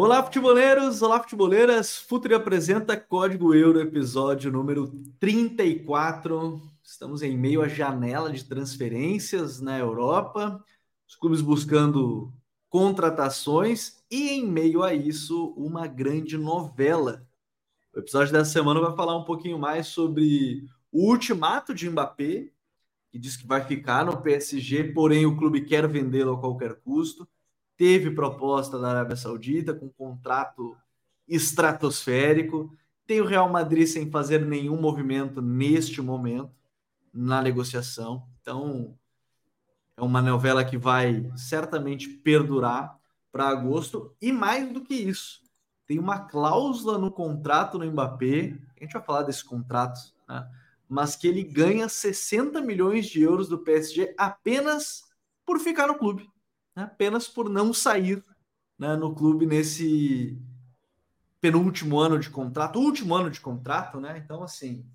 Olá, futeboleiros! Olá, futeboleiras! Futuri apresenta Código Euro, episódio número 34. Estamos em meio à janela de transferências na Europa, os clubes buscando contratações e, em meio a isso, uma grande novela. O episódio dessa semana vai falar um pouquinho mais sobre o ultimato de Mbappé, que diz que vai ficar no PSG, porém o clube quer vendê-lo a qualquer custo teve proposta da Arábia Saudita com contrato estratosférico. Tem o Real Madrid sem fazer nenhum movimento neste momento na negociação. Então, é uma novela que vai certamente perdurar para agosto. E mais do que isso, tem uma cláusula no contrato no Mbappé. A gente vai falar desse contrato, né? mas que ele ganha 60 milhões de euros do PSG apenas por ficar no clube né, apenas por não sair né, no clube nesse penúltimo ano de contrato, último ano de contrato, né? Então, assim,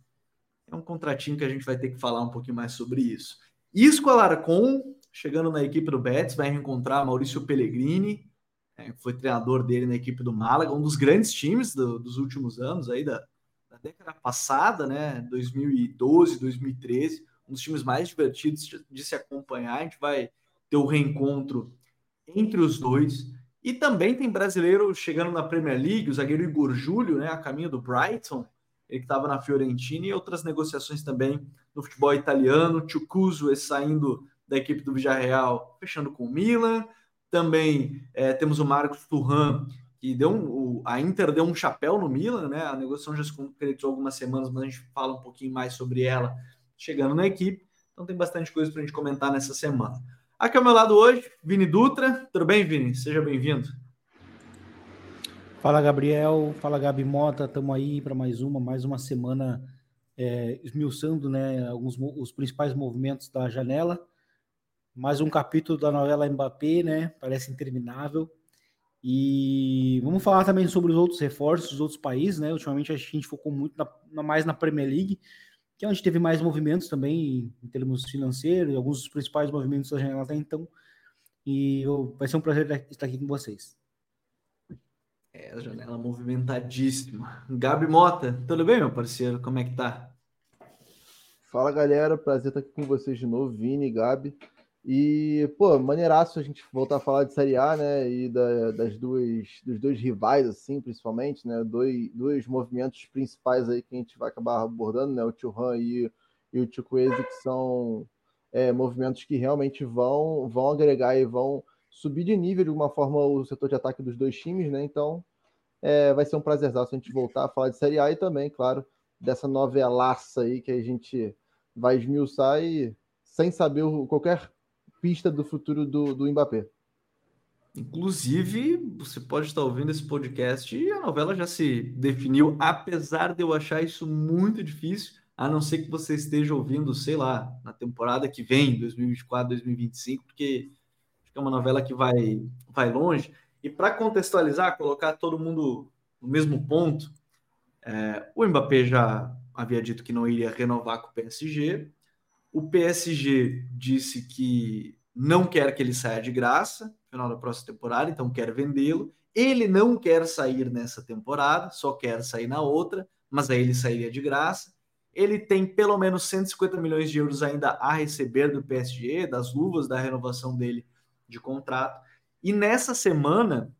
é um contratinho que a gente vai ter que falar um pouquinho mais sobre isso. Isco Alarcon, chegando na equipe do Betis, vai reencontrar Maurício Pellegrini, é, foi treinador dele na equipe do Málaga, um dos grandes times do, dos últimos anos, aí da, da, década passada, né? 2012, 2013, um dos times mais divertidos de, de se acompanhar. A gente vai ter o reencontro entre os dois. E também tem brasileiro chegando na Premier League, o zagueiro Igor Júlio, né, a caminho do Brighton, ele que estava na Fiorentina, e outras negociações também no futebol italiano, Chucuso saindo da equipe do Villarreal, fechando com o Milan. Também é, temos o Marcos Turran, que deu um, o, a Inter deu um chapéu no Milan, né? A negociação já se concretizou algumas semanas, mas a gente fala um pouquinho mais sobre ela chegando na equipe. Então tem bastante coisa para a gente comentar nessa semana. Aqui ao meu lado hoje, Vini Dutra. Tudo bem, Vini? Seja bem-vindo. Fala, Gabriel. Fala, Gabi Mota. Estamos aí para mais uma, mais uma semana é, esmiuçando né, alguns, os principais movimentos da janela. Mais um capítulo da novela Mbappé, né? Parece interminável. E vamos falar também sobre os outros reforços dos outros países, né? Ultimamente a gente focou muito na, mais na Premier League, que é onde teve mais movimentos também em termos financeiros, alguns dos principais movimentos da janela até então. E vai ser um prazer estar aqui com vocês. É, a janela movimentadíssima. Gabi Mota, tudo bem, meu parceiro? Como é que tá? Fala, galera. Prazer estar aqui com vocês de novo, Vini, Gabi. E, pô, maneiraço a gente voltar a falar de Série A, né? E da, das duas, dos dois rivais, assim, principalmente, né? Dois, dois movimentos principais aí que a gente vai acabar abordando, né? O Churran e, e o Chukwueze, que são é, movimentos que realmente vão, vão agregar e vão subir de nível de alguma forma o setor de ataque dos dois times, né? Então, é, vai ser um prazerzaço a gente voltar a falar de Série A e também, claro, dessa novelaça aí que a gente vai esmiuçar e sem saber qualquer pista do futuro do, do Mbappé. Inclusive, você pode estar ouvindo esse podcast e a novela já se definiu, apesar de eu achar isso muito difícil, a não ser que você esteja ouvindo, sei lá, na temporada que vem, 2024, 2025, porque é uma novela que vai, vai longe. E para contextualizar, colocar todo mundo no mesmo ponto, é, o Mbappé já havia dito que não iria renovar com o PSG, o PSG disse que não quer que ele saia de graça no final da próxima temporada, então quer vendê-lo. Ele não quer sair nessa temporada, só quer sair na outra, mas aí ele sairia de graça. Ele tem pelo menos 150 milhões de euros ainda a receber do PSG, das luvas da renovação dele de contrato. E nessa semana,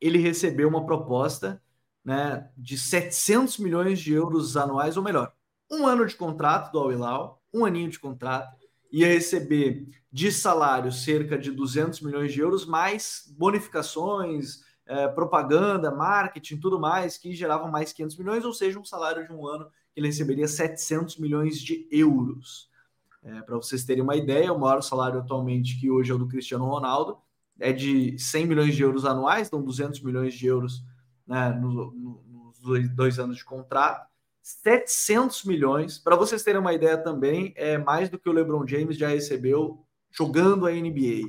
ele recebeu uma proposta né, de 700 milhões de euros anuais, ou melhor, um ano de contrato do Al Hilal, um aninho de contrato, ia receber de salário cerca de 200 milhões de euros, mais bonificações, é, propaganda, marketing, tudo mais, que geravam mais 500 milhões, ou seja, um salário de um ano que ele receberia 700 milhões de euros. É, Para vocês terem uma ideia, o maior salário atualmente, que hoje é o do Cristiano Ronaldo, é de 100 milhões de euros anuais, então 200 milhões de euros né, no, no, nos dois, anos de contrato. 700 milhões. Para vocês terem uma ideia também, é mais do que o LeBron James já recebeu jogando a NBA.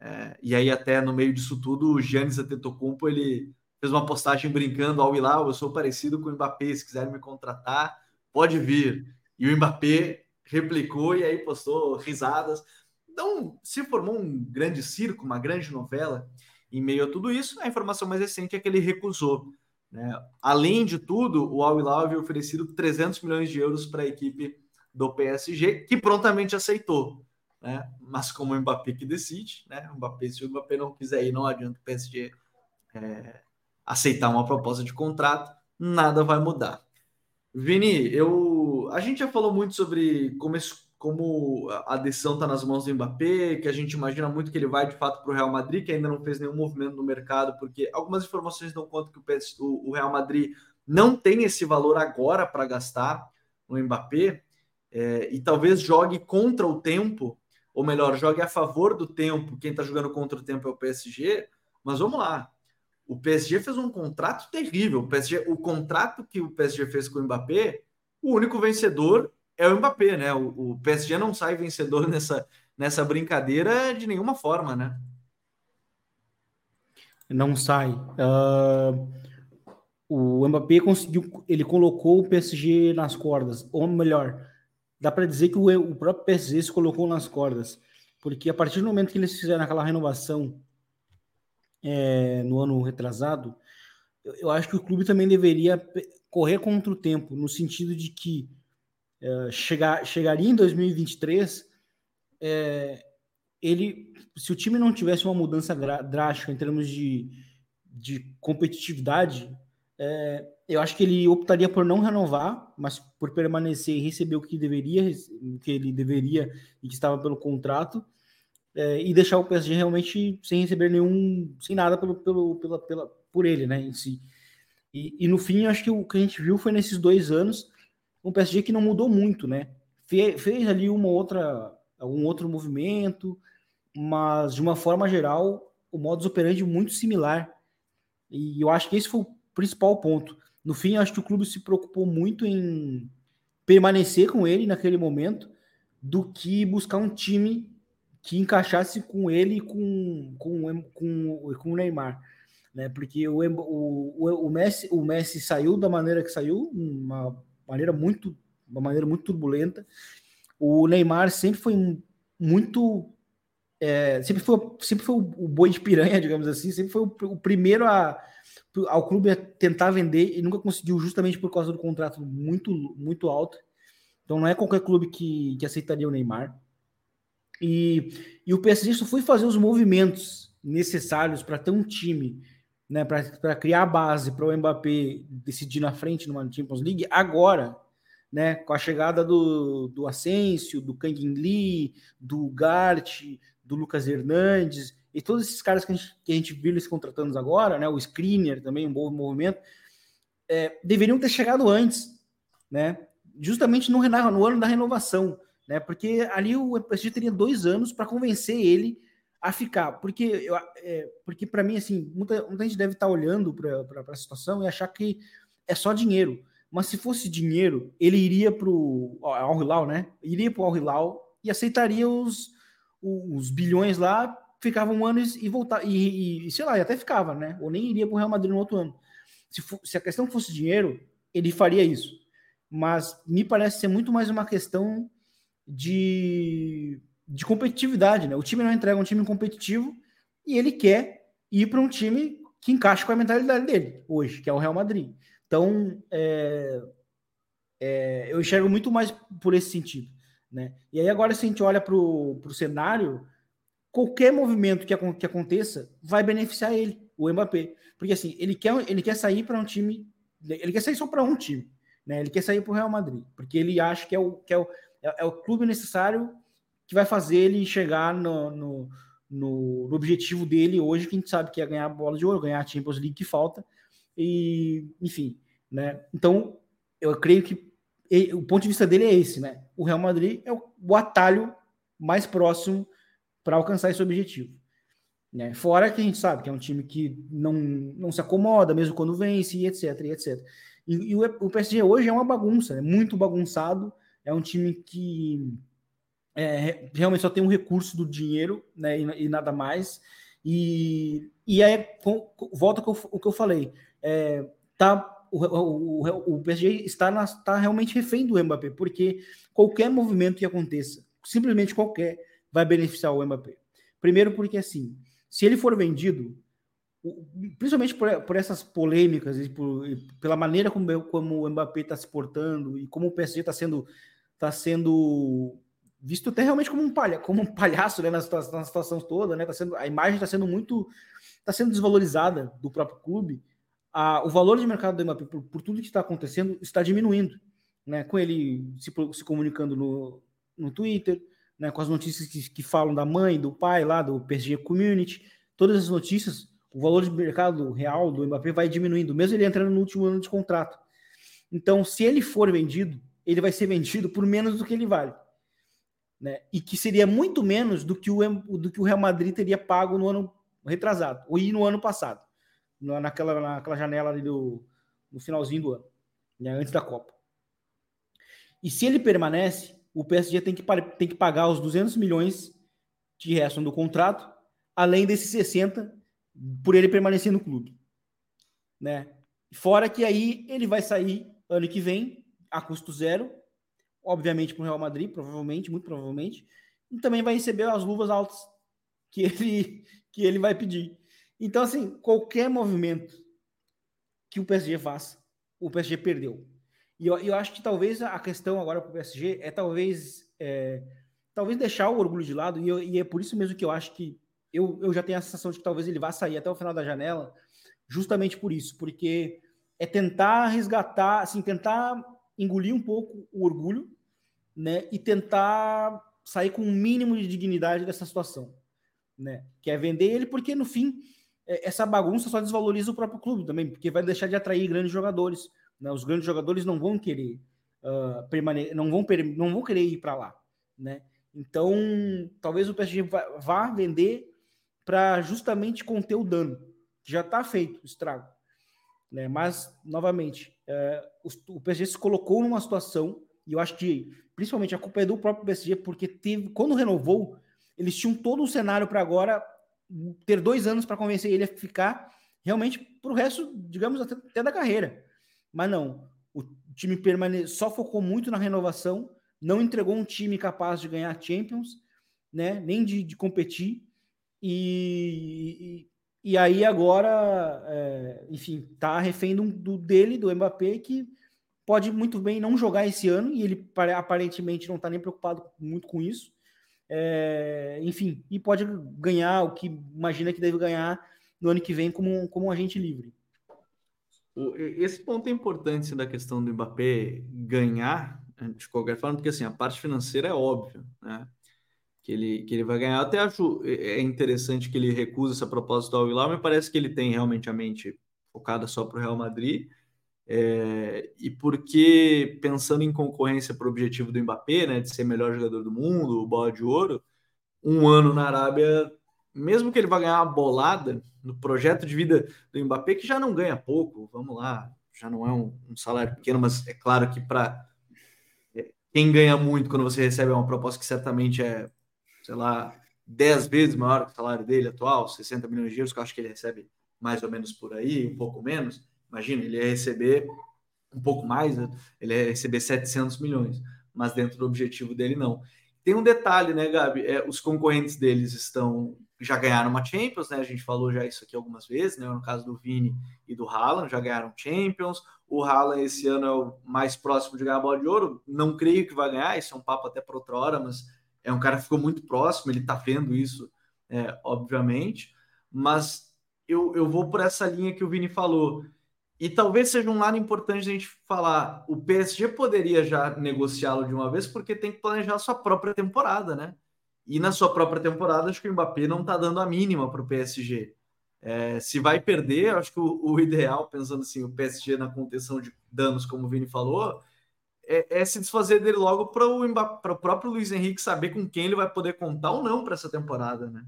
É, e aí, até no meio disso tudo, o Giannis Antetokounmpo, ele fez uma postagem brincando ao Ilau, eu sou parecido com o Mbappé, se quiserem me contratar, pode vir. E o Mbappé replicou e aí postou risadas. Então, se formou um grande circo, uma grande novela. Em meio a tudo isso, a informação mais recente é que ele recusou. Né? Além de tudo, o Al Hilal havia oferecido 300 milhões de euros para a equipe do PSG, que prontamente aceitou né? Mas como o Mbappé que decide, né? O Mbappé, se o Mbappé não quiser ir, não adianta o PSG é, aceitar uma proposta de contrato, nada vai mudar. Vini, eu, a gente já falou muito sobre como, como a decisão está nas mãos do Mbappé, que a gente imagina muito que ele vai de fato para o Real Madrid, que ainda não fez nenhum movimento no mercado, porque algumas informações dão conta que o, PS, o, o Real Madrid não tem esse valor agora para gastar no Mbappé, é, e talvez jogue contra o tempo ou melhor, jogue a favor do tempo. Quem está jogando contra o tempo é o PSG. Mas vamos lá. O PSG fez um contrato terrível. O, PSG, o contrato que o PSG fez com o Mbappé, o único vencedor é o Mbappé, né? O, o PSG não sai vencedor nessa, nessa brincadeira de nenhuma forma, né? Não sai. Uh, o Mbappé conseguiu, ele colocou o PSG nas cordas, ou melhor, dá para dizer que o, o, próprio PSG se colocou nas cordas, porque a partir do momento que eles fizeram aquela renovação é, no ano retrasado, eu, eu, acho que o clube também deveria correr contra o tempo, no sentido de que é, chegar, chegaria em 2023, é, ele, se o time não tivesse uma mudança drástica em termos de, de competitividade, é, eu acho que ele optaria por não renovar, mas por permanecer e receber o que deveria, o que ele deveria e que estava pelo contrato, é, e deixar o PSG realmente sem receber nenhum, sem nada pelo, pelo, pela, pela, por ele, né, em si. E, e no fim, acho que o que a gente viu foi nesses dois anos um PSG que não mudou muito, né? Fe, fez ali uma outra, algum outro movimento, mas de uma forma geral, o modus operandi muito similar. E eu acho que esse foi o principal ponto. No fim, acho que o clube se preocupou muito em permanecer com ele naquele momento do que buscar um time que encaixasse com ele e com, com, com, com o Neymar. Né? Porque o, o, o, Messi, o Messi saiu da maneira que saiu, uma maneira muito, uma maneira muito turbulenta. O Neymar sempre foi muito. É, sempre foi, sempre foi o boi de piranha, digamos assim, sempre foi o, o primeiro a, ao clube tentar vender e nunca conseguiu, justamente por causa do contrato muito, muito alto. Então não é qualquer clube que, que aceitaria o Neymar. E, e o PSG só foi fazer os movimentos necessários para ter um time, né, para criar a base para o Mbappé decidir na frente numa Champions League agora, né, com a chegada do, do Asensio, do Kang Lee, do Gart, do Lucas Hernandes e todos esses caras que a gente, que a gente viu eles contratando agora, né, o Screener também, um bom movimento, é, deveriam ter chegado antes, né, justamente no, no ano da renovação, né, porque ali o PSG teria dois anos para convencer ele a ficar, porque, eu, é, porque para mim, assim, muita, muita gente deve estar tá olhando para a situação e achar que é só dinheiro, mas se fosse dinheiro, ele iria para o Al Hilal, né, iria para o Al Hilal e aceitaria os, os bilhões lá ficava um ano e, voltar e, e, sei lá, até ficava, né? Ou nem iria para o Real Madrid no outro ano. Se, for, se a questão fosse dinheiro, ele faria isso. Mas me parece ser muito mais uma questão de, de competitividade, né? O time não entrega um time competitivo e ele quer ir para um time que encaixa com a mentalidade dele hoje, que é o Real Madrid. Então, é, é, eu enxergo muito mais por esse sentido. Né? E aí, agora, se a gente olha para o cenário, qualquer movimento que, que aconteça vai beneficiar ele, o Mbappé. Porque assim, ele quer, ele quer sair para um time, ele quer sair só para um time, né? Ele quer sair para o Real Madrid, porque ele acha que é o, que é o, é, é o clube necessário que vai fazer ele chegar no, no, no, no, objetivo dele hoje, que a gente sabe que é ganhar a bola de ouro, ganhar a Champions League que falta, e enfim, né? Então, eu creio que o ponto de vista dele é esse, né? O Real Madrid é o, o atalho mais próximo para alcançar esse objetivo. Né? Fora que a gente sabe que é um time que não, não se acomoda, mesmo quando vence, e etc, e etc. E, e o, o, PSG hoje é uma bagunça, é muito bagunçado, é um time que é, realmente só tem um recurso do dinheiro né, e, e nada mais. E, e aí, com, volta com o que eu falei. É, tá, o, o, o PSG está, na, está realmente refém do Mbappé, porque qualquer movimento que aconteça, simplesmente qualquer, vai beneficiar o Mbappé. Primeiro, porque assim, se ele for vendido, principalmente por, por essas polêmicas e, por, e pela maneira como, como o Mbappé está se portando e como o PSG está sendo, tá sendo visto até realmente como um, palha, como um palhaço né, na, situação, na situação toda, né? Tá sendo, a imagem está sendo muito. está sendo desvalorizada do próprio clube. A, o valor de mercado do Mbappé, por, por tudo que está acontecendo, está diminuindo. Né, com ele se, se comunicando no, no Twitter, né, com as notícias que, que falam da mãe, do pai lá, do PSG Community, todas as notícias, o valor de mercado real do Mbappé vai diminuindo, mesmo ele entrando no último ano de contrato. Então, se ele for vendido, ele vai ser vendido por menos do que ele vale né? E que seria muito menos do que o, do que o Real Madrid teria pago no ano retrasado, ou no ano passado, naquela, naquela janela ali do, no finalzinho do ano, né? antes da Copa. E se ele permanece, o PSG tem que, tem que pagar os 200 milhões que restam do contrato, além desses 60 por ele permanecer no clube. Né? Fora que aí ele vai sair ano que vem a custo zero obviamente para o Real Madrid, provavelmente, muito provavelmente, e também vai receber as luvas altas que ele, que ele vai pedir. Então, assim, qualquer movimento que o PSG faça, o PSG perdeu. E eu, eu acho que talvez a questão agora para o PSG é talvez é, talvez deixar o orgulho de lado, e, eu, e, é por isso mesmo que eu acho que eu, eu já tenho a sensação de que talvez ele vá sair até o final da janela, justamente por isso, porque é tentar resgatar, assim, tentar engolir um pouco o orgulho, né, e tentar sair com um mínimo de dignidade dessa situação, né? Que é vender ele porque no fim é, essa bagunça só desvaloriza o próprio clube também, porque vai deixar de atrair grandes jogadores, né? Os grandes jogadores não vão querer uh, permanecer, não vão não vão querer ir para lá, né? Então, talvez o PSG vá vender para justamente conter o dano, que já está feito, o estrago. Né? Mas, novamente, é, o, o PSG se colocou numa situação, e eu acho que principalmente a culpa é do próprio PSG, porque teve, quando renovou, eles tinham todo um cenário para agora ter dois anos para convencer ele a ficar realmente para o resto, digamos, até, até, da carreira. Mas não, o time permane só focou muito na renovação, não entregou um time capaz de ganhar Champions, né? Nem de, de competir. E, e, aí agora, é, enfim, tá refém do, do, dele, do Mbappé, que pode muito bem não jogar esse ano, e ele aparentemente não está nem preocupado muito com isso. É, enfim, e pode ganhar o que imagina que deve ganhar no ano que vem como, como um agente livre. Esse ponto é importante da questão do Mbappé ganhar, de qualquer forma, porque assim, a parte financeira é óbvia, né? Que ele, que ele vai ganhar. até acho é, é interessante que ele recusa essa proposta do Al-Hilal, mas parece que ele tem realmente a mente focada só para o Real Madrid é, e porque, pensando em concorrência para o objetivo do Mbappé, né, de ser melhor jogador do mundo, bola de ouro, um ano na Arábia, mesmo que ele vá ganhar uma bolada no projeto de vida do Mbappé, que já não ganha pouco, vamos lá, já não é um, um salário pequeno, mas é claro que para é, quem ganha muito quando você recebe uma proposta que certamente é, sei lá, 10 vezes maior que o salário dele atual, 60 milhões de euros, que eu acho que ele recebe mais ou menos por aí, um pouco menos Imagina, ele ia receber um pouco mais, né? ele ia receber 700 milhões, mas dentro do objetivo dele não. Tem um detalhe, né, Gabi? É, os concorrentes deles estão já ganharam uma Champions, né? A gente falou já isso aqui algumas vezes, né? No caso do Vini e do Haaland, já ganharam Champions. O Haaland esse ano é o mais próximo de ganhar a bola de ouro. Não creio que vai ganhar, isso é um papo até para outra hora, mas é um cara que ficou muito próximo, ele tá vendo isso, é, obviamente. Mas eu, eu vou por essa linha que o Vini falou. E talvez seja um lado importante a gente falar. O PSG poderia já negociá-lo de uma vez, porque tem que planejar a sua própria temporada, né? E na sua própria temporada, acho que o Mbappé não está dando a mínima para o PSG. É, se vai perder, acho que o, o, ideal, pensando assim, o PSG na contenção de danos, como o Vini falou, é, é se desfazer dele logo para o, o próprio Luiz Henrique saber com quem ele vai poder contar ou não para essa temporada, né?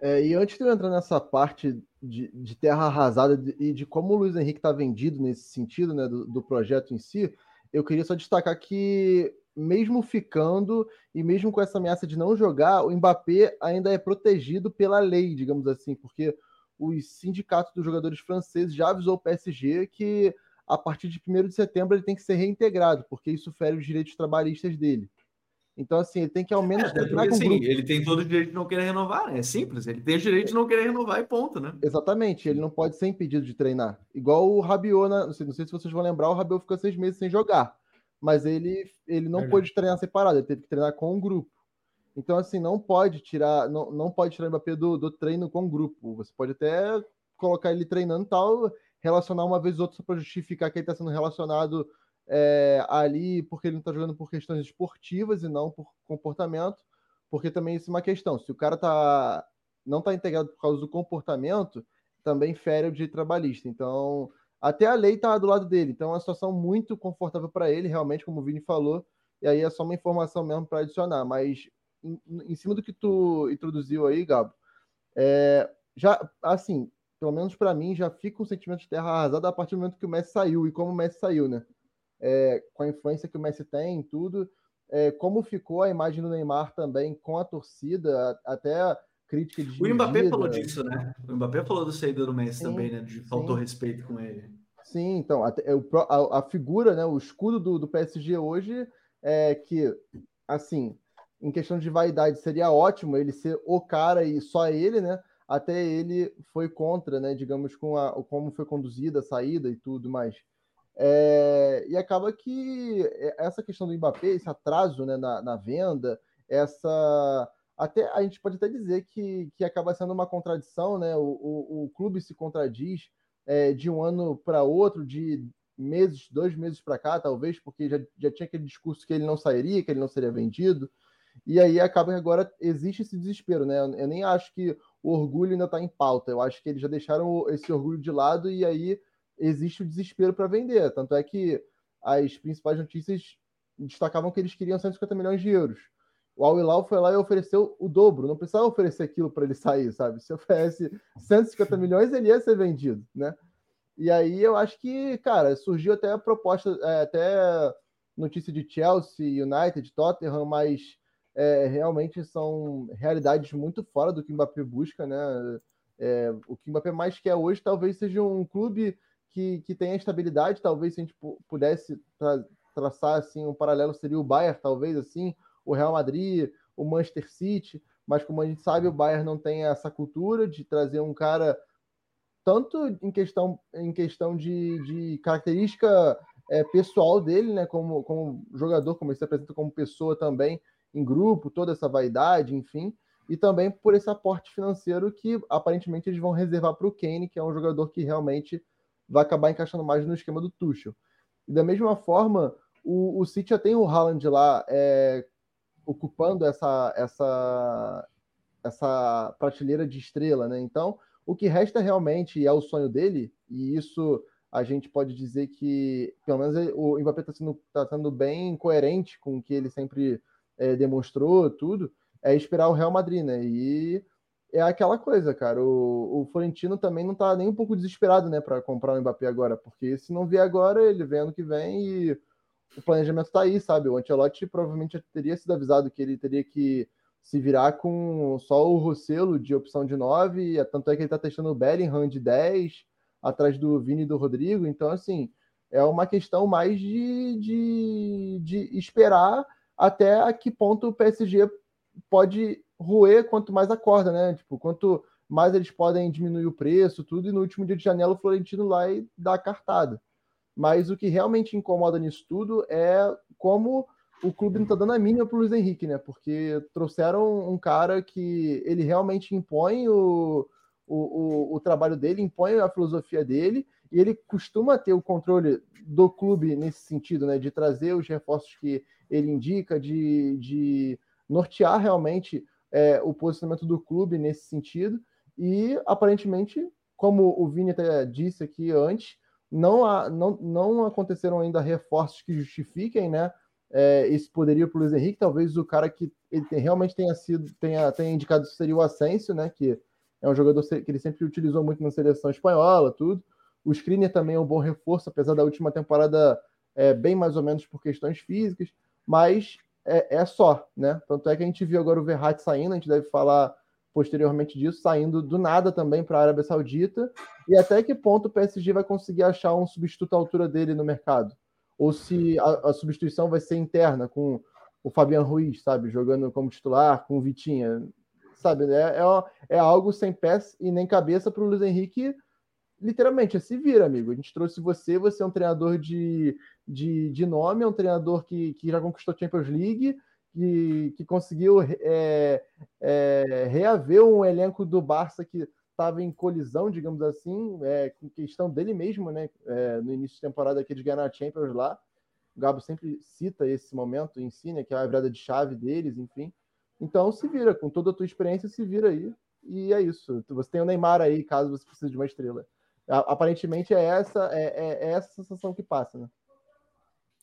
É, e antes de eu entrar nessa parte de, de terra arrasada de, e de como o Luiz Henrique está vendido nesse sentido, né, do, do, projeto em si, eu queria só destacar que mesmo ficando e mesmo com essa ameaça de não jogar, o Mbappé ainda é protegido pela lei, digamos assim, porque os sindicatos dos jogadores franceses já avisou o PSG que a partir de 1 de setembro ele tem que ser reintegrado, porque isso fere os direitos trabalhistas dele. Então, assim, ele tem que ao menos. É, porque, assim, ele tem todo o direito de não querer renovar, né? É simples, ele tem o direito de não querer renovar e ponto, né? Exatamente, ele não pode ser impedido de treinar. Igual o Rabiot, né? não, sei, não sei se vocês vão lembrar, o Rabiot ficou seis meses sem jogar. Mas ele, ele não pôde treinar separado, ele teve que treinar com um grupo. Então, assim, não pode tirar, não, não pode tirar o Mbappé do, do treino com o grupo. Você pode até colocar ele treinando e tal, relacionar uma vez ou outra para justificar que ele está sendo relacionado é, ali porque ele não está jogando por questões esportivas e não por comportamento, porque também isso é uma questão. Se o cara tá, não está integrado por causa do comportamento, também fere o direito trabalhista. Então, até a lei está do lado dele. Então, é uma situação muito confortável para ele, realmente, como o Vini falou. E aí é só uma informação mesmo para adicionar. Mas, em, em, cima do que tu introduziu aí, Gabo, é, já, assim, pelo menos para mim, já fica um sentimento de terra arrasada a partir do momento que o Messi saiu e como o Messi saiu, né? é, com a influência que o Messi tem, tudo. É, como ficou a imagem do Neymar também com a torcida, até crítica de. O Mbappé falou disso, né? O Mbappé falou do saída do Messi sim, também, né? De faltou sim. respeito com ele. Sim, então, a, é a, a figura, né? O escudo do, do PSG hoje é que, assim, em questão de vaidade, seria ótimo ele ser o cara e só ele, né? Até ele foi contra, né? Digamos, com a, como foi conduzida a saída e tudo mais. É, e acaba que essa questão do Mbappé, esse atraso né, na, na, venda, essa. Até a gente pode até dizer que, que acaba sendo uma contradição, né? O, o, o clube se contradiz é, de um ano para outro, de meses, dois meses para cá, talvez, porque já, já tinha aquele discurso que ele não sairia, que ele não seria vendido. E aí acaba que agora existe esse desespero, né? Eu nem acho que o orgulho ainda está em pauta. Eu acho que eles já deixaram esse orgulho de lado e aí existe o desespero para vender. Tanto é que as principais notícias destacavam que eles queriam 150 milhões de euros. O Al Hilal foi lá e ofereceu o dobro. Não precisava oferecer aquilo para ele sair, sabe? Se oferece 150 milhões, ele ia ser vendido, né? E aí eu acho que, cara, surgiu até a proposta, é, até notícia de Chelsea, United, Tottenham, mas é, realmente são realidades muito fora do que o Mbappé busca, né? É, o que o Mbappé mais quer hoje talvez seja um clube que, que tenha estabilidade, talvez se a gente pudesse tra traçar assim um paralelo seria o Bayern, talvez assim, o Real Madrid, o Manchester City, mas como a gente sabe, o Bayern não tem essa cultura de trazer um cara tanto em questão em questão de, de característica é, pessoal dele, né, como, como jogador, como ele se apresenta como pessoa também em grupo, toda essa vaidade, enfim, e também por esse aporte financeiro que aparentemente eles vão reservar para o Kane, que é um jogador que realmente vai acabar encaixando mais no esquema do Tuchel. E da mesma forma, o, o City já tem o Haaland lá é, ocupando essa, essa, essa prateleira de estrela, né? Então, o que resta realmente é o sonho dele, e isso a gente pode dizer que, pelo menos, o Mbappé está sendo, tá sendo bem coerente com o que ele sempre é, demonstrou, tudo, é esperar o Real Madrid, né? E é aquela coisa, cara. O, o Florentino também não tá nem um pouco desesperado, né, para comprar o Mbappé agora, porque se não vier agora, ele vem ano que vem e o planejamento tá aí, sabe? O Ancelotti provavelmente teria sido avisado que ele teria que se virar com só o Rossello de opção de 9, tanto é que ele tá testando o Bellingham de 10, atrás do Vini e do Rodrigo, então, assim, é uma questão mais de, de, de esperar até a que ponto o PSG pode roer quanto mais a corda, né? Tipo, quanto mais eles podem diminuir o preço, tudo, e no último dia de janela o Florentino lá e dá a cartada. Mas o que realmente incomoda nisso tudo é como o clube não está dando a mínima para o Luiz Henrique, né? Porque trouxeram um cara que ele realmente impõe o, o, o, o, trabalho dele, impõe a filosofia dele, e ele costuma ter o controle do clube nesse sentido, né? De trazer os reforços que ele indica, de, de nortear realmente é, o posicionamento do clube nesse sentido. E aparentemente, como o Vini até disse aqui antes, não, há, não, não aconteceram ainda reforços que justifiquem né, é, esse poderio para o Luiz Henrique. Talvez o cara que ele tem, realmente tenha sido tenha, tenha indicado seria o Asensio, né, que é um jogador que ele sempre utilizou muito na seleção espanhola, tudo. O Skriniar também é um bom reforço, apesar da última temporada é, bem mais ou menos por questões físicas. Mas é, é, só, né? Tanto é que a gente viu agora o Verratti saindo, a gente deve falar posteriormente disso, saindo do nada também para a Arábia Saudita, e até que ponto o PSG vai conseguir achar um substituto à altura dele no mercado? Ou se a, a substituição vai ser interna, com o Fabian Ruiz, sabe, jogando como titular, com o Vitinha, sabe, é, é, é algo sem pés e nem cabeça para o Luiz Henrique literalmente, é se vira, amigo. A gente trouxe você, você é um treinador de, de, de nome, é um treinador que, que já conquistou a Champions League, que, que conseguiu é, é, reaver um elenco do Barça que estava em colisão, digamos assim, é, com questão dele mesmo, né? É, no início de temporada que eles ganharam a Champions lá. O Gabo sempre cita esse momento em si, né? Que é a virada de chave deles, enfim. Então se vira, com toda a tua experiência, se vira aí. E é isso. Você tem o Neymar aí, caso você precise de uma estrela aparentemente é essa é, é, é, essa sensação que passa, né?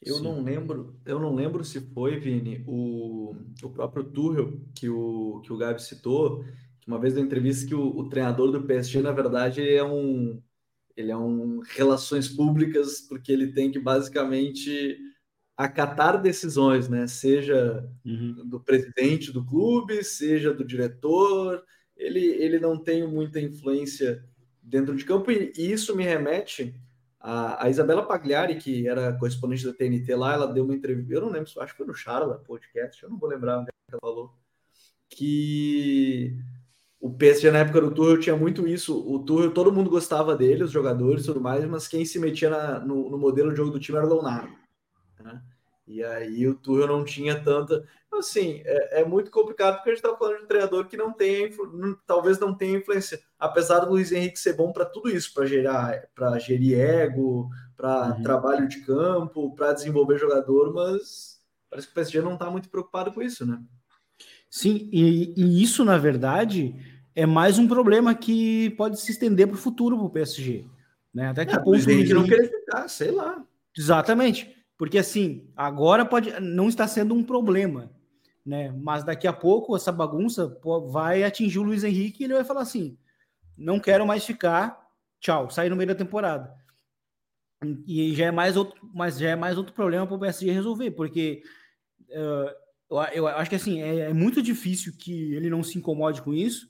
Eu Sim. não lembro, eu não lembro se foi, Vini, o, o próprio Tuchel que o, que o Gabi citou, que uma vez na entrevista que o, o treinador do PSG, na verdade, ele é um ele é um relações públicas, porque ele tem que basicamente acatar decisões, né? Seja uhum. do presidente do clube, seja do diretor, ele, ele não tem muita influência dentro de campo, e, isso me remete a, a, Isabela Pagliari, que era correspondente da TNT lá, ela deu uma entrevista, eu não lembro, acho que foi no Charla podcast, eu não vou lembrar onde ela falou, que o PSG na época do Tuchel tinha muito isso, o Tuchel, todo mundo gostava dele, os jogadores e tudo mais, mas quem se metia na, no, no, modelo de jogo do time era o Leonardo, né? E aí o Tuchel não tinha tanta. Assim, é, é muito complicado porque a gente está falando de um treinador que não tem, talvez não tenha influência. Apesar do Luiz Henrique ser bom para tudo isso, para gerar, para gerir ego, para uhum. trabalho de campo, para desenvolver jogador, mas parece que o PSG não está muito preocupado com isso, né? Sim, e, e, isso, na verdade, é mais um problema que pode se estender para o futuro para o PSG. Né? Até que é, ponto o Luiz Henrique não querer ficar, sei lá. Exatamente. Porque assim, agora pode não está sendo um problema, né? Mas daqui a pouco essa bagunça vai atingir o Luiz Henrique e ele vai falar assim: não quero mais ficar, tchau, sair no meio da temporada. E já é mais outro, mas já é mais outro problema para o PSG resolver, porque uh, eu, eu, acho que assim é, é, muito difícil que ele não se incomode com isso,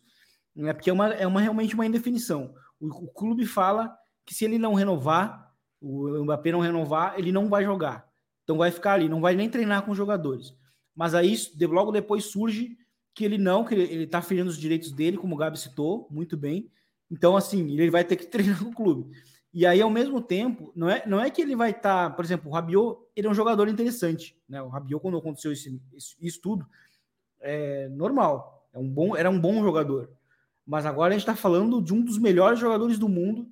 né? Porque é uma, é uma realmente uma indefinição. O, o clube fala que se ele não renovar, o Mbappé não renovar, ele não vai jogar. Então vai ficar ali, não vai nem treinar com os jogadores. Mas aí logo depois surge que ele não, que ele está ferindo os direitos dele, como o Gabi citou, muito bem. Então, assim, ele vai ter que treinar com o clube. E aí, ao mesmo tempo, não é, não é que ele vai estar, tá, por exemplo, o Rabiot, ele é um jogador interessante, né? O Rabiot, quando aconteceu esse, isso tudo, é normal, é um bom, era um bom jogador. Mas agora a gente está falando de um dos melhores jogadores do mundo,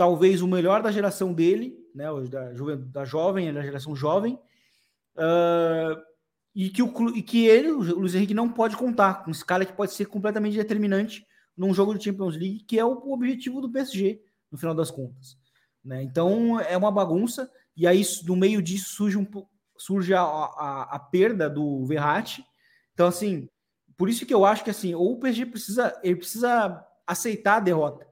talvez o melhor da geração dele, né, da, da jovem, da geração jovem, uh, e, que o, e que ele, o Luiz Henrique, não pode contar com esse cara que pode ser completamente determinante num jogo de Champions League, que é o, o objetivo do PSG, no final das contas. Né? Então é uma bagunça, e aí no meio disso surge, um, surge a, a, a perda do Verratti. Então, assim, por isso que eu acho que assim, ou o PSG precisa, ele precisa aceitar a derrota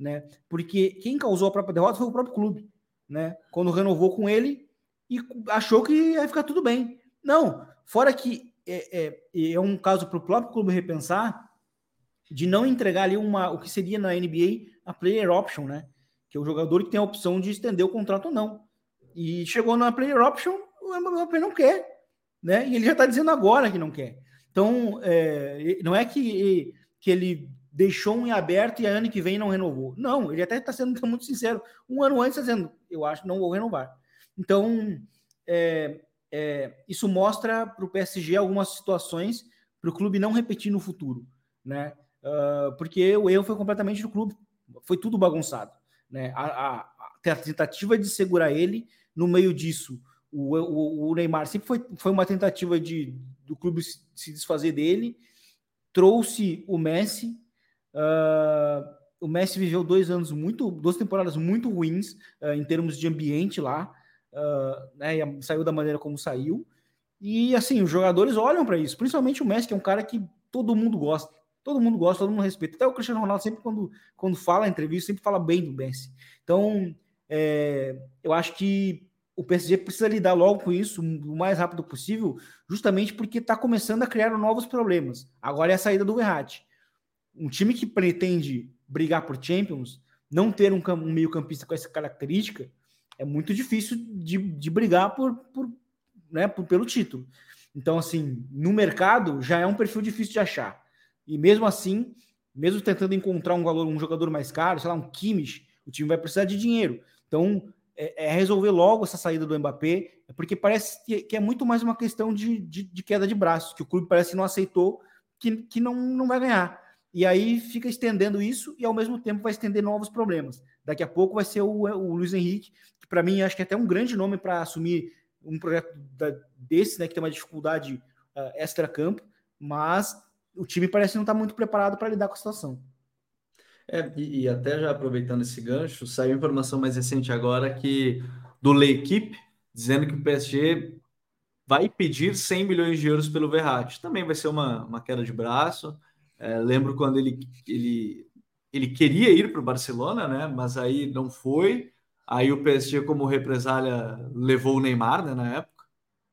né? Porque quem causou a própria derrota foi o próprio clube, né? Quando renovou com ele e achou que ia ficar tudo bem. Não, fora que é, é, é um caso para o próprio clube repensar de não entregar ali uma, o que seria na NBA a player option, né? Que é o jogador que tem a opção de estender o contrato ou não. E chegou na player option, o Mbappé não quer, né? E ele já está dizendo agora que não quer. Então, é, não é que, que ele deixou um em aberto e ano que vem não renovou. Não, ele até está sendo muito sincero. Um ano antes, tá dizendo, eu acho que não vou renovar. Então, é, é, isso mostra para o PSG algumas situações para o clube não repetir no futuro, né? Uh, porque o erro foi completamente do clube, foi tudo bagunçado, né? A, a, a tentativa de segurar ele, no meio disso, o, o, o, Neymar sempre foi, foi uma tentativa de do clube se desfazer dele, trouxe o Messi, Uh, o Messi viveu dois anos muito, duas temporadas muito ruins uh, em termos de ambiente lá, uh, né, saiu da maneira como saiu. E assim, os jogadores olham para isso, principalmente o Messi, que é um cara que todo mundo gosta, todo mundo gosta, todo mundo respeita. Até o Cristiano Ronaldo sempre quando, quando fala em entrevista sempre fala bem do Messi. Então, é, eu acho que o PSG precisa lidar logo com isso o mais rápido possível, justamente porque está começando a criar novos problemas. Agora é a saída do Verratti. Um time que pretende brigar por Champions, não ter um, um meio-campista com essa característica, é muito difícil de, de brigar por, por, né, por, pelo título. Então, assim, no mercado já é um perfil difícil de achar. E mesmo assim, mesmo tentando encontrar um valor, um jogador mais caro, sei lá, um Kimmich, o time vai precisar de dinheiro. Então, é, é resolver logo essa saída do Mbappé, porque parece que é muito mais uma questão de, de, de queda de braço, que o clube parece que não aceitou que, que não, não vai ganhar. E aí fica estendendo isso e ao mesmo tempo vai estender novos problemas. Daqui a pouco vai ser o, o Luiz Henrique, que para mim acho que é até um grande nome para assumir um projeto da, desse, né, que tem uma dificuldade uh, extra-campo, mas o time parece não estar tá muito preparado para lidar com a situação. É, e, e, até já aproveitando esse gancho, saiu informação mais recente agora que do L'Equipe, dizendo que o PSG vai pedir 100 milhões de euros pelo Verratti. Também vai ser uma, uma queda de braço. É, lembro quando ele, ele, ele queria ir para o Barcelona, né? Mas aí não foi. Aí o PSG, como represália, levou o Neymar, né? Na época.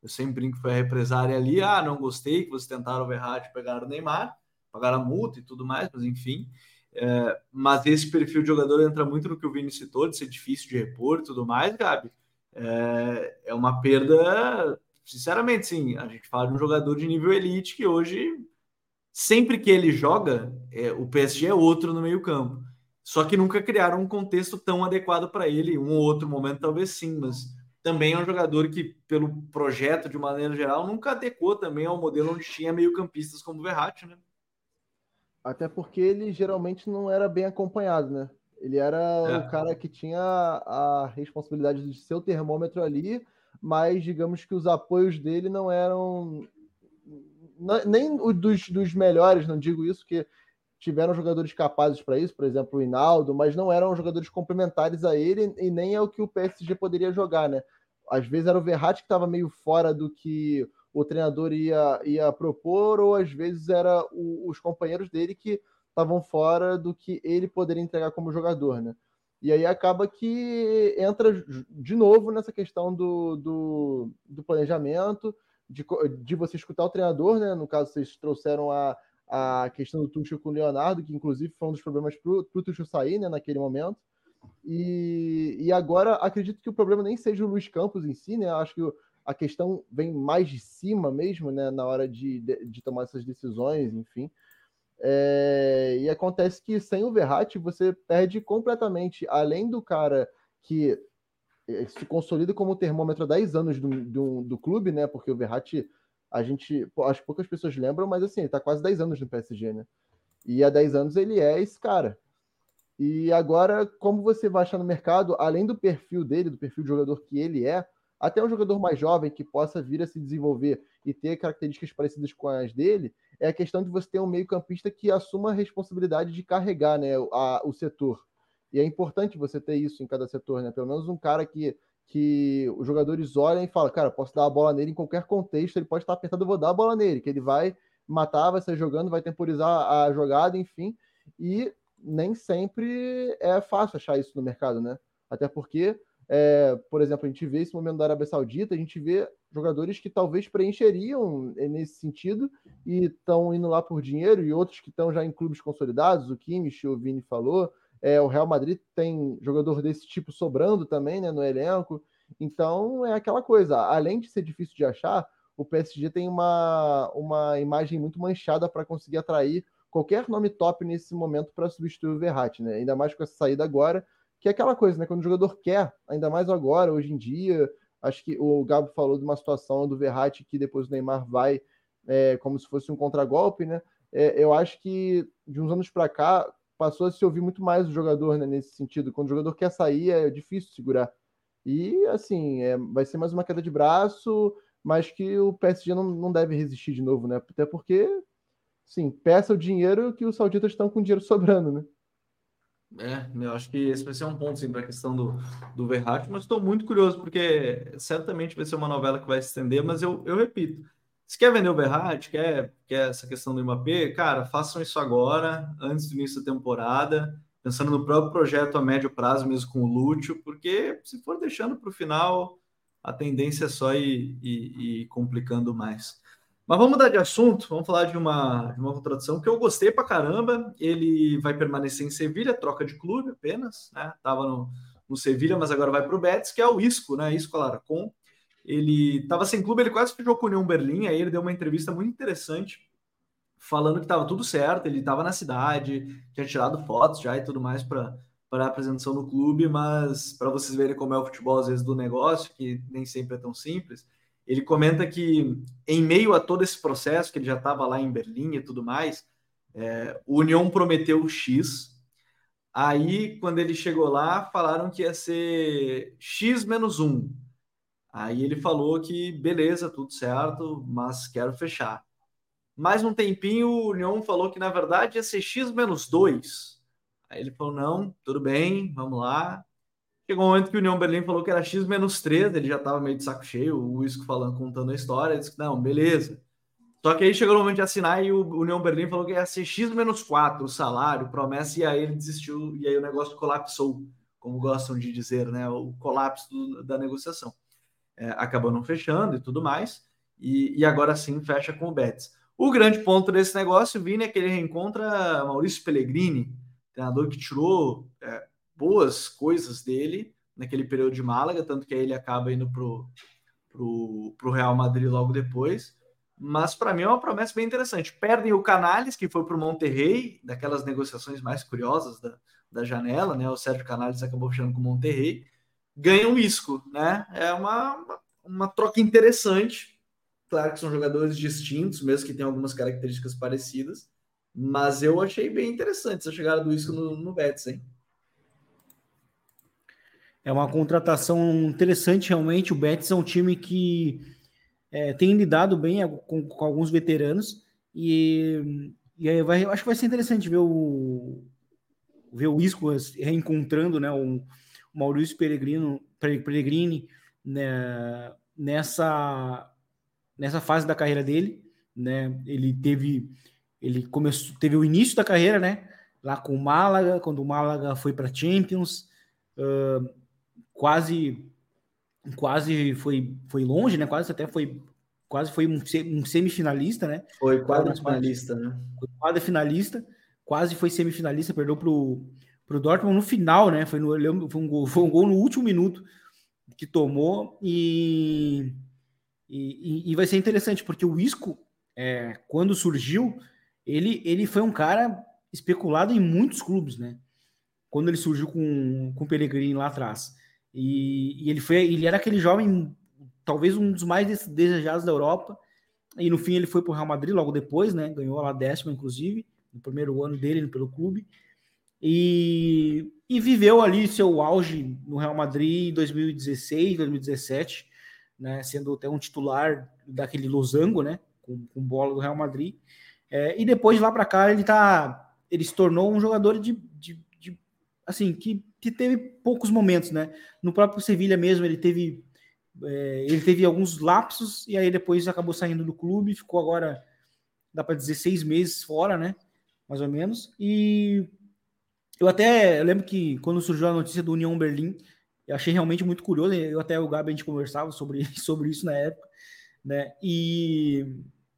Eu sempre brinco que foi a represália ali. Ah, não gostei que vocês tentaram o Verratti pegar o Neymar, pagaram a multa e tudo mais, mas enfim. É, mas esse perfil de jogador entra muito no que o Vini citou, de ser difícil de repor e tudo mais, Gabi. É, é uma perda, sinceramente, sim. A gente fala de um jogador de nível elite que hoje sempre que ele joga, é, o PSG é outro no meio-campo. Só que nunca criaram um contexto tão adequado para ele. Um ou outro momento, talvez sim, mas também é um jogador que, pelo projeto de maneira geral, nunca adequou também ao modelo onde tinha meio-campistas como o Verratti, né? Até porque ele geralmente não era bem acompanhado, né? Ele era é. o cara que tinha a responsabilidade de ser o termômetro ali, mas digamos que os apoios dele não eram nem dos, dos melhores, não digo isso, que tiveram jogadores capazes para isso, por exemplo, o Hinaldo, mas não eram jogadores complementares a ele e nem é o que o PSG poderia jogar, né? Às vezes era o Verratti que estava meio fora do que o treinador ia, ia propor, ou às vezes era o, os companheiros dele que estavam fora do que ele poderia entregar como jogador, né? E aí acaba que entra de novo nessa questão do, do, do planejamento, de, de você escutar o treinador, né? No caso, vocês trouxeram a, a questão do Tuchel com o Leonardo, que inclusive foi um dos problemas para o Tuchel sair, né? Naquele momento. E, e agora acredito que o problema nem seja o Luiz Campos em si, né? Acho que a questão vem mais de cima mesmo, né? Na hora de, de, de tomar essas decisões, enfim. É, e acontece que sem o Verratti você perde completamente, além do cara que se consolida como termômetro há 10 anos do, do, do, clube, né? Porque o Verratti, a gente, acho que poucas pessoas lembram, mas assim, ele tá quase 10 anos no PSG, né? E há 10 anos ele é esse cara. E agora, como você vai achar no mercado, além do perfil dele, do perfil de jogador que ele é, até um jogador mais jovem que possa vir a se desenvolver e ter características parecidas com as dele, é a questão de você ter um meio-campista que assuma a responsabilidade de carregar né, a, o setor. E é importante você ter isso em cada setor, né? Pelo menos um cara que, que os jogadores olham e falam, cara, posso dar a bola nele em qualquer contexto, ele pode estar apertado, eu vou dar a bola nele, que ele vai matar, vai sair jogando, vai temporizar a jogada, enfim. E nem sempre é fácil achar isso no mercado, né? Até porque, é, por exemplo, a gente vê esse momento da Arábia Saudita, a gente vê jogadores que talvez preencheriam nesse sentido e estão indo lá por dinheiro, e outros que estão já em clubes consolidados, o Kimmich, o Vini falou, é, o Real Madrid tem jogador desse tipo sobrando também né, no elenco. Então é aquela coisa. Além de ser difícil de achar, o PSG tem uma, uma imagem muito manchada para conseguir atrair qualquer nome top nesse momento para substituir o Verratti, né? Ainda mais com essa saída agora, que é aquela coisa, né? Quando o jogador quer, ainda mais agora, hoje em dia, acho que o Gabo falou de uma situação do Verratti que depois o Neymar vai é, como se fosse um contragolpe, né? É, eu acho que de uns anos para cá, passou a se ouvir muito mais o jogador né, nesse sentido. Quando o jogador quer sair, é difícil segurar. E, assim, é, vai ser mais uma queda de braço, mas que o PSG não, não deve resistir de novo, né? Até porque, sim, peça o dinheiro que os sauditas estão com dinheiro sobrando, né? É, eu acho que esse vai ser um ponto, sim, para a questão do, do Verratti, mas estou muito curioso, porque certamente vai ser uma novela que vai se estender, mas eu, eu repito, se quer vender o Verratti, quer, quer essa questão do MAP, cara, façam isso agora, antes do início da temporada, pensando no próprio projeto a médio prazo, mesmo com o Lúcio, porque se for deixando para o final, a tendência é só ir, ir, ir complicando mais. Mas vamos mudar de assunto, vamos falar de uma, de uma contratação que eu gostei pra caramba. Ele vai permanecer em Sevilha, troca de clube apenas, né? Tava no, no Sevilha, mas agora vai para o Betis, que é o Isco, né? Isco Alarcon. Ele estava sem clube, ele quase fechou com o União Berlim, aí ele deu uma entrevista muito interessante, falando que estava tudo certo, ele estava na cidade, tinha tirado fotos já e tudo mais para para a apresentação no clube, mas para vocês verem como é o futebol às vezes do negócio, que nem sempre é tão simples, ele comenta que em meio a todo esse processo, que ele já estava lá em Berlim e tudo mais, é, o União prometeu o X, aí quando ele chegou lá, falaram que ia ser X menos 1, aí ele falou que beleza, tudo certo, mas quero fechar. Mais um tempinho, o União falou que na verdade ia ser X menos 2, Aí ele falou: não, tudo bem, vamos lá. Chegou um momento que o União Berlim falou que era X menos 3, ele já estava meio de saco cheio, o Isco falando, contando a história, ele disse: não, beleza. Só que aí chegou o momento de assinar e o União Berlim falou que ia ser X menos 4 o salário, promessa, e aí ele desistiu, e aí o negócio colapsou, como gostam de dizer, né? O colapso do, da negociação. É, acabou não fechando e tudo mais, e, e agora sim fecha com o Betis. O grande ponto desse negócio, Vini, é que ele reencontra Maurício Pellegrini, treinador que tirou é, boas coisas dele naquele período de Málaga, tanto que aí ele acaba indo pro, pro, pro Real Madrid logo depois. Mas para mim é uma promessa bem interessante. Perdem o Canales, que foi para o Monterrey, daquelas negociações mais curiosas da, da janela, né? O Sérgio Canales acabou fechando com o Monterrey. Ganham o Isco, né? É uma, uma, troca interessante. Claro que são jogadores distintos, mesmo que tenham algumas características parecidas mas eu achei bem interessante essa chegada do Isco no, no Betis, hein? É uma contratação interessante, realmente. O Betis é um time que é, tem lidado bem com, com, alguns veteranos e, e aí vai, acho que vai ser interessante ver o, ver o Isco reencontrando né, o Maurício Peregrino, Peregrini né, nessa, nessa fase da carreira dele. Né? Ele teve ele começou, teve o início da carreira, né? Lá com o Málaga, quando o Málaga foi para Champions, uh, quase, quase foi, foi longe, né? Quase até foi, quase foi um, um semifinalista, né? Foi quase finalista, né? Foi quase finalista, quase foi semifinalista, perdeu pro pro Dortmund no final, né? Foi, no, foi, um, gol, foi um gol no último minuto que tomou e, e, e vai ser interessante porque o Isco, é, quando surgiu, ele, ele foi um cara especulado em muitos clubes, né? Quando ele surgiu com, com o Pellegrini lá atrás. E, e, ele foi, ele era aquele jovem, talvez um dos mais desejados da Europa. E no fim ele foi para o Real Madrid logo depois, né? Ganhou lá décima, inclusive, no primeiro ano dele pelo clube. E, e viveu ali seu auge no Real Madrid em 2016, 2017, né? Sendo até um titular daquele losango, né? Com, com bola do Real Madrid. É, e depois de lá para cá ele tá, ele se tornou um jogador de, de, de assim que, que teve poucos momentos, né? No próprio Sevilha mesmo ele teve é, ele teve alguns lapsos e aí depois acabou saindo do clube, ficou agora dá para dizer seis meses fora, né? Mais ou menos. E eu até eu lembro que quando surgiu a notícia do União Berlim, eu achei realmente muito curioso. Eu até o Gabi a gente conversava sobre, sobre isso na época, né? E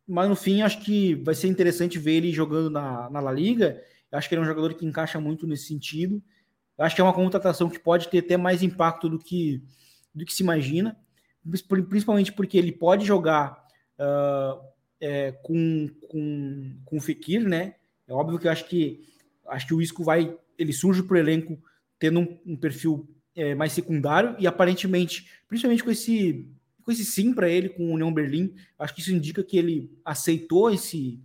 mas no fim acho que vai ser interessante ver ele jogando na, na La Liga. Eu acho que ele é um jogador que encaixa muito nesse sentido. Eu acho que é uma contratação que pode ter até mais impacto do que, do que se imagina, principalmente porque ele pode jogar uh, é, com, com, com o Fekir, né? É óbvio que eu acho que acho que o Isco vai, ele surge para o elenco tendo um, um perfil é, mais secundário e aparentemente, principalmente com esse com esse sim para ele com o União Berlim. Acho que isso indica que ele aceitou esse,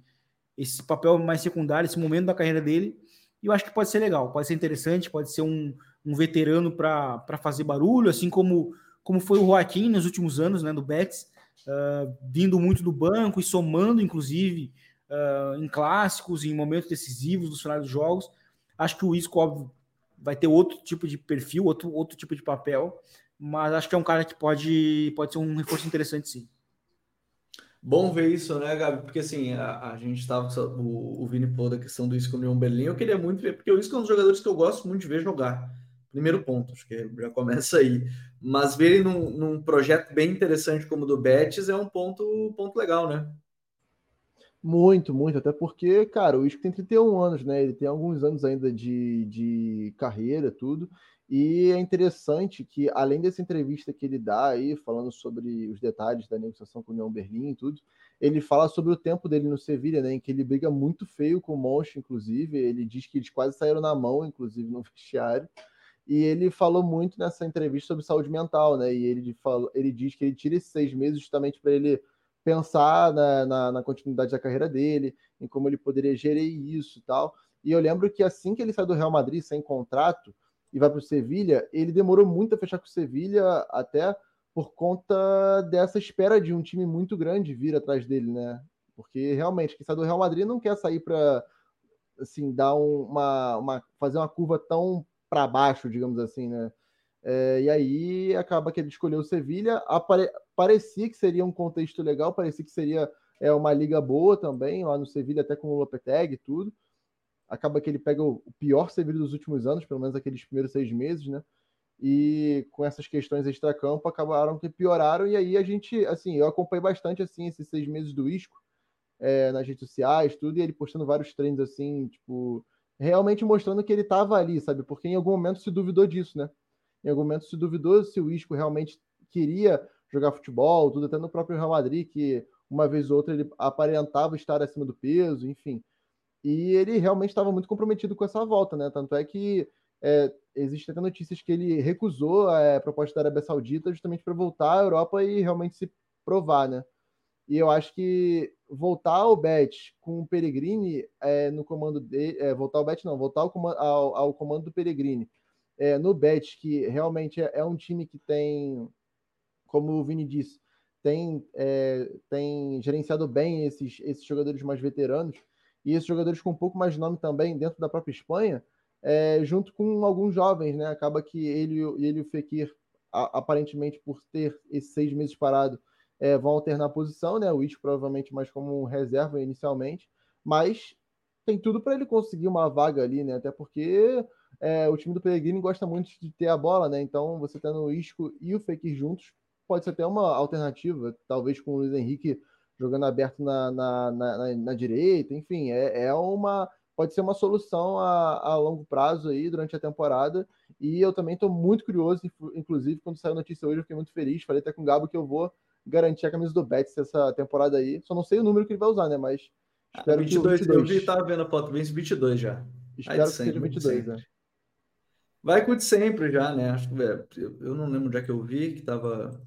esse papel mais secundário, esse momento da carreira dele. E eu acho que pode ser legal, pode ser interessante, pode ser um, um veterano para fazer barulho, assim como, como foi o Joaquim nos últimos anos, né, do Betis, uh, vindo muito do banco e somando, inclusive, uh, em clássicos, em momentos decisivos dos finais dos jogos. Acho que o Isco, óbvio, vai ter outro tipo de perfil, outro, outro tipo de papel, mas acho que é um cara que pode, pode ser um reforço interessante, sim. Bom ver isso, né, Gabi? Porque assim, a, a gente estava o, o Vini falou da questão do Isco no União Berlim. Eu queria muito ver, porque o Isco é um dos jogadores que eu gosto muito de ver jogar. Primeiro ponto, acho que já começa aí. Mas ver ele num, num projeto bem interessante como o do Betis é um ponto, ponto legal, né? Muito, muito, até porque, cara, o Isco tem 31 anos, né? Ele tem alguns anos ainda de, de carreira, tudo. E é interessante que, além dessa entrevista que ele dá aí, falando sobre os detalhes da negociação com o União Berlim e tudo, ele fala sobre o tempo dele no Sevilha, né? Em que ele briga muito feio com o Monchi, inclusive. Ele diz que eles quase saíram na mão, inclusive, no vestiário. E ele falou muito nessa entrevista sobre saúde mental, né? E ele, falou, ele diz que ele tira esses seis meses justamente para ele pensar na, na, na, continuidade da carreira dele, em como ele poderia gerir isso e tal. E eu lembro que assim que ele sai do Real Madrid sem contrato e vai para o Sevilha, ele demorou muito a fechar com o Sevilha, até por conta dessa espera de um time muito grande vir atrás dele, né? Porque realmente, quem sai do Real Madrid não quer sair para assim dar um, uma, uma fazer uma curva tão para baixo, digamos assim, né? É, e aí acaba que ele escolheu o Sevilha. Apare... Parecia que seria um contexto legal, parecia que seria é, uma liga boa também, lá no Sevilha, até com o Lopetegui e tudo. Acaba que ele pega o pior Sevilha dos últimos anos, pelo menos aqueles primeiros seis meses, né? E com essas questões extra-campo acabaram que pioraram. E aí a gente, assim, eu acompanhei bastante assim esses seis meses do Isco é, nas redes sociais, tudo, e ele postando vários treinos assim, tipo, realmente mostrando que ele estava ali, sabe? Porque em algum momento se duvidou disso, né? Em algum momento se duvidou se o Isco realmente queria jogar futebol, tudo até no próprio Real Madrid, que uma vez ou outra ele aparentava estar acima do peso, enfim. E ele realmente estava muito comprometido com essa volta, né? Tanto é que é, existem até notícias que ele recusou a proposta da Arábia Saudita justamente para voltar à Europa e realmente se provar, né? E eu acho que voltar ao Bet com o Peregrini é, no comando de, é, voltar ao Bet não, voltar ao, comando, ao, ao comando do Peregrini é, no Bet, que realmente é, é, um time que tem, como o Vini disse, tem, é, tem gerenciado bem esses, esses jogadores mais veteranos e esses jogadores com um pouco mais de nome também dentro da própria Espanha, é, junto com alguns jovens, né? Acaba que ele, ele e o Fekir, a, aparentemente por ter esses seis meses parado, é, vão alternar posição, né? O Isco provavelmente mais como reserva inicialmente, mas tem tudo para ele conseguir uma vaga ali, né? Até porque é, o time do Pellegrini gosta muito de ter a bola, né? Então, você tendo o Isco e o Fekir juntos, pode ser até uma alternativa, talvez com o Luiz Henrique jogando aberto na, na, na, na direita, enfim, é, é uma pode ser uma solução a, a, longo prazo aí durante a temporada. E eu também estou muito curioso, inclusive, quando saiu a notícia hoje, eu fiquei muito feliz. Falei até com o Gabo que eu vou garantir a camisa do Betis essa temporada aí. Só não sei o número que ele vai usar, né? Mas ah, espero ah, 22, que o 22. Eu vi, tava vendo a foto, vem 22 já. Espero que seja 22, né? Vai com o de sempre já, né? Acho que é, eu não lembro onde é que eu vi que tava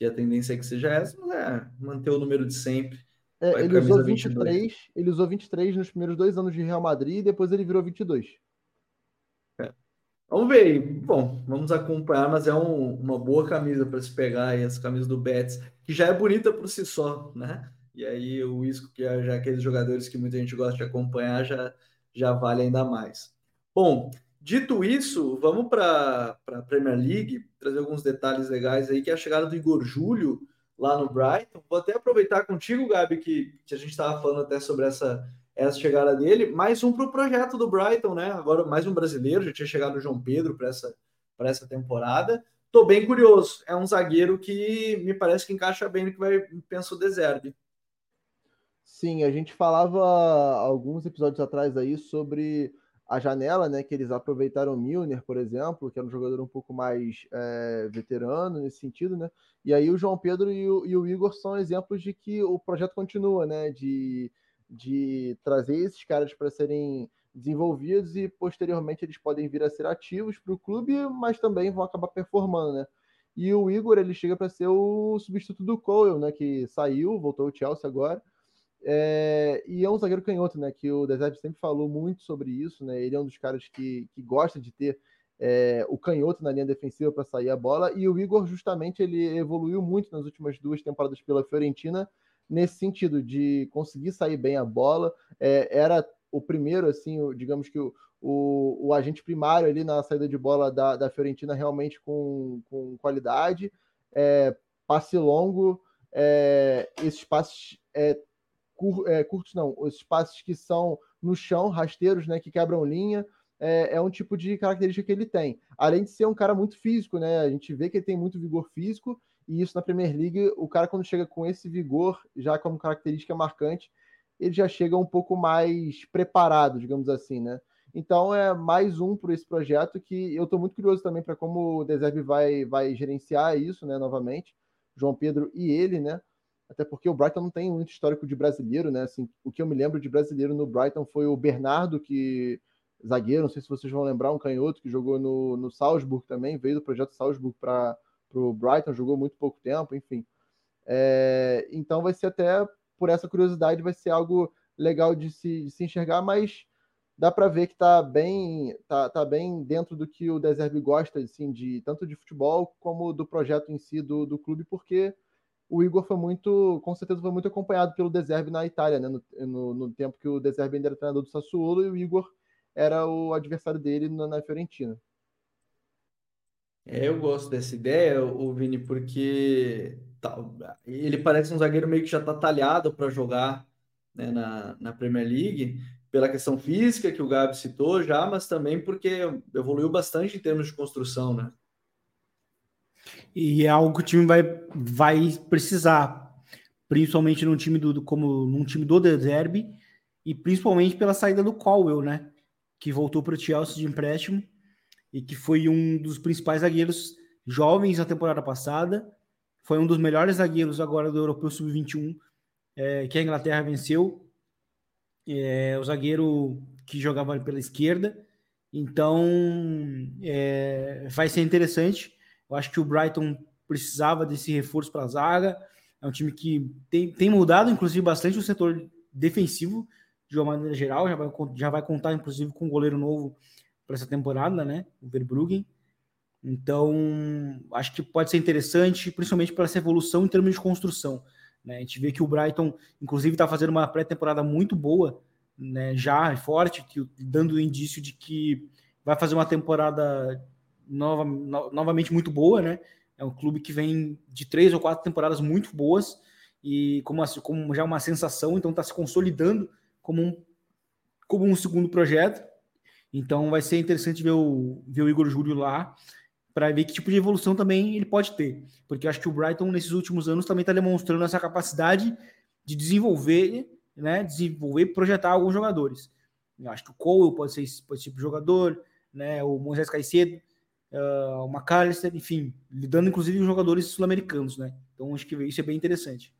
que a tendência é que seja essa, mas é manter o número de sempre. É, ele usou 23, 22. ele usou 23 nos primeiros dois anos de Real Madrid e depois ele virou 22. É. Vamos ver. Bom, vamos acompanhar, mas é um, uma boa camisa para se pegar aí, essa camisa do Betis, que já é bonita por si só, né? E aí o Isco, que é já aqueles jogadores que muita gente gosta de acompanhar, já, já vale ainda mais. Bom, Dito isso, vamos para a Premier League, trazer alguns detalhes legais aí, que é a chegada do Igor Júlio lá no Brighton. Vou até aproveitar contigo, Gabi, que, que a gente estava falando até sobre essa, essa chegada dele. Mais um para o projeto do Brighton, né? Agora mais um brasileiro, já tinha chegado o João Pedro para essa, essa temporada. Tô bem curioso. É um zagueiro que me parece que encaixa bem no que vai pensa o Deserve. Sim, a gente falava alguns episódios atrás aí sobre a janela, né, que eles aproveitaram o Milner, por exemplo, que era um jogador um pouco mais é, veterano nesse sentido, né? E aí o João Pedro e o, e o, Igor são exemplos de que o projeto continua, né? De, de trazer esses caras para serem desenvolvidos e posteriormente eles podem vir a ser ativos para o clube, mas também vão acabar performando, né? E o Igor ele chega para ser o substituto do Cole, né? Que saiu, voltou ao Chelsea agora é, e é um zagueiro canhoto, né? Que o Desert sempre falou muito sobre isso, né? Ele é um dos caras que, que gosta de ter é, o canhoto na linha defensiva para sair a bola. E o Igor, justamente, ele evoluiu muito nas últimas duas temporadas pela Fiorentina nesse sentido de conseguir sair bem a bola. É, era o primeiro, assim, o, digamos que o, o, o, agente primário ali na saída de bola da, da Fiorentina realmente com, com qualidade. É, passe longo, é, esses passes é, cur, é, curtos não, os passes que são no chão, rasteiros, né, que quebram linha, é, é, um tipo de característica que ele tem. Além de ser um cara muito físico, né? A gente vê que ele tem muito vigor físico, e isso na Premier League, o cara, quando chega com esse vigor, já como característica marcante, ele já chega um pouco mais preparado, digamos assim, né? Então é mais um para esse projeto que eu estou muito curioso também para como o Deserve vai, vai gerenciar isso, né? Novamente, João Pedro e ele, né? Até porque o Brighton não tem muito histórico de brasileiro, né? Assim, o que eu me lembro de brasileiro no Brighton foi o Bernardo, que zagueiro, não sei se vocês vão lembrar, um canhoto que jogou no, no Salzburg também, veio do projeto Salzburg para o Brighton, jogou muito pouco tempo, enfim. É, então vai ser até por essa curiosidade, vai ser algo legal de se, de se enxergar, mas dá para ver que está bem, tá, tá bem dentro do que o Deserve gosta, assim, de tanto de futebol como do projeto em si do, do clube, porque o Igor foi muito, com certeza foi muito acompanhado pelo Deserve na Itália, né? No, no, no tempo que o Deserve ainda era treinador do Sassuolo e o Igor era o adversário dele na, na Fiorentina. É, eu gosto dessa ideia, o Vini, porque tá, ele parece um zagueiro meio que já está talhado para jogar né, na, na Premier League pela questão física que o Gabi citou já, mas também porque evoluiu bastante em termos de construção, né? E é algo que o time vai, vai precisar, principalmente num time do, como num time do Deserbe e principalmente pela saída do Colwell, né? Que voltou para o Chelsea de empréstimo e que foi um dos principais zagueiros jovens na temporada passada. Foi um dos melhores zagueiros agora do Europeu Sub-21 é, que a Inglaterra venceu é, o zagueiro que jogava pela esquerda. Então, é, vai ser interessante. Eu acho que o Brighton precisava desse reforço para a zaga. É um time que tem, tem mudado, inclusive, bastante o setor defensivo, de uma maneira geral. Já vai, já vai contar, inclusive, com um goleiro novo para essa temporada, né? O Verbruggen. Então, acho que pode ser interessante, principalmente para essa evolução em termos de construção. Né? A gente vê que o Brighton, inclusive, está fazendo uma pré-temporada muito boa, né? já forte, que, dando indício de que vai fazer uma temporada nova, no, novamente muito boa. Né? É um clube que vem de três ou quatro temporadas muito boas e como, como já uma sensação, então está se consolidando como um, como um segundo projeto. Então vai ser interessante ver o, ver o Igor Júlio lá para ver que tipo de evolução também ele pode ter. Porque eu acho que o Brighton, nesses últimos anos, também está demonstrando essa capacidade de desenvolver, né? Desenvolver e projetar alguns jogadores. Eu acho que o Cole pode ser esse, pode ser tipo jogador, né? O Moisés Caicedo, uh, o McAllister, enfim, lidando inclusive com jogadores sul-americanos, né? Então acho que isso é bem interessante.